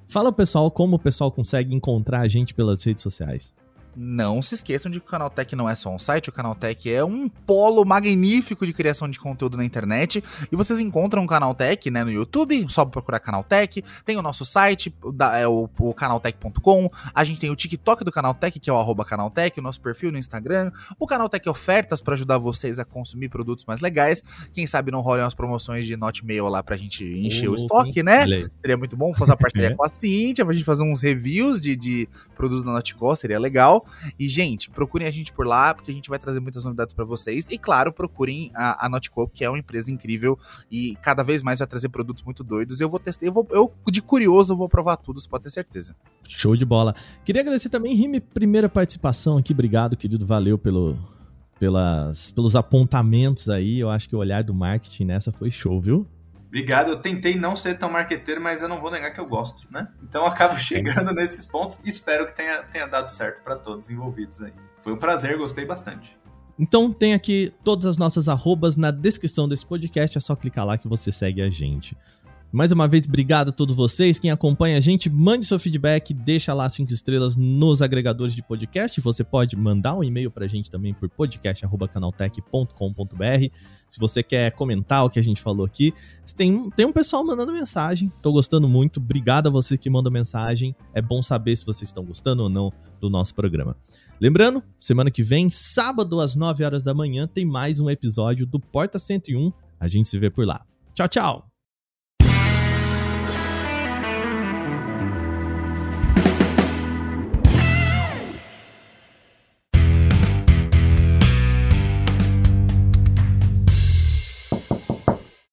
fala pessoal como o pessoal consegue encontrar a gente pelas redes sociais. Não se esqueçam de que o Canaltech não é só um site, o Canaltech é um polo magnífico de criação de conteúdo na internet. E vocês encontram o Canaltech né, no YouTube, só procurar Canaltech. Tem o nosso site, é o, o canaltech.com. A gente tem o TikTok do Canaltech, que é o arroba Canaltech, o nosso perfil no Instagram. O Canaltech Ofertas para ajudar vocês a consumir produtos mais legais. Quem sabe não rolem umas promoções de Notmail lá pra gente encher o estoque, né? Seria muito bom fazer a [laughs] parceria com a Cintia, pra gente fazer uns reviews de, de produtos da Notco, seria legal. E, gente, procurem a gente por lá, porque a gente vai trazer muitas novidades para vocês. E, claro, procurem a, a Notco, que é uma empresa incrível e cada vez mais vai trazer produtos muito doidos. Eu vou testar, eu, vou, eu de curioso, vou provar tudo, você pode ter certeza. Show de bola. Queria agradecer também, Rime, primeira participação aqui. Obrigado, querido. Valeu pelo, pelas, pelos apontamentos aí. Eu acho que o olhar do marketing nessa foi show, viu? Obrigado. Eu tentei não ser tão marqueteiro, mas eu não vou negar que eu gosto, né? Então eu acabo [laughs] chegando nesses pontos e espero que tenha, tenha dado certo para todos envolvidos aí. Foi um prazer, gostei bastante. Então tem aqui todas as nossas arrobas na descrição desse podcast, é só clicar lá que você segue a gente. Mais uma vez, obrigado a todos vocês. Quem acompanha a gente, mande seu feedback, deixa lá cinco estrelas nos agregadores de podcast. Você pode mandar um e-mail pra gente também por podcast.canaltech.com.br. Se você quer comentar o que a gente falou aqui, tem, tem um pessoal mandando mensagem. Tô gostando muito. Obrigado a vocês que mandam mensagem. É bom saber se vocês estão gostando ou não do nosso programa. Lembrando, semana que vem, sábado às 9 horas da manhã, tem mais um episódio do Porta 101. A gente se vê por lá. Tchau, tchau!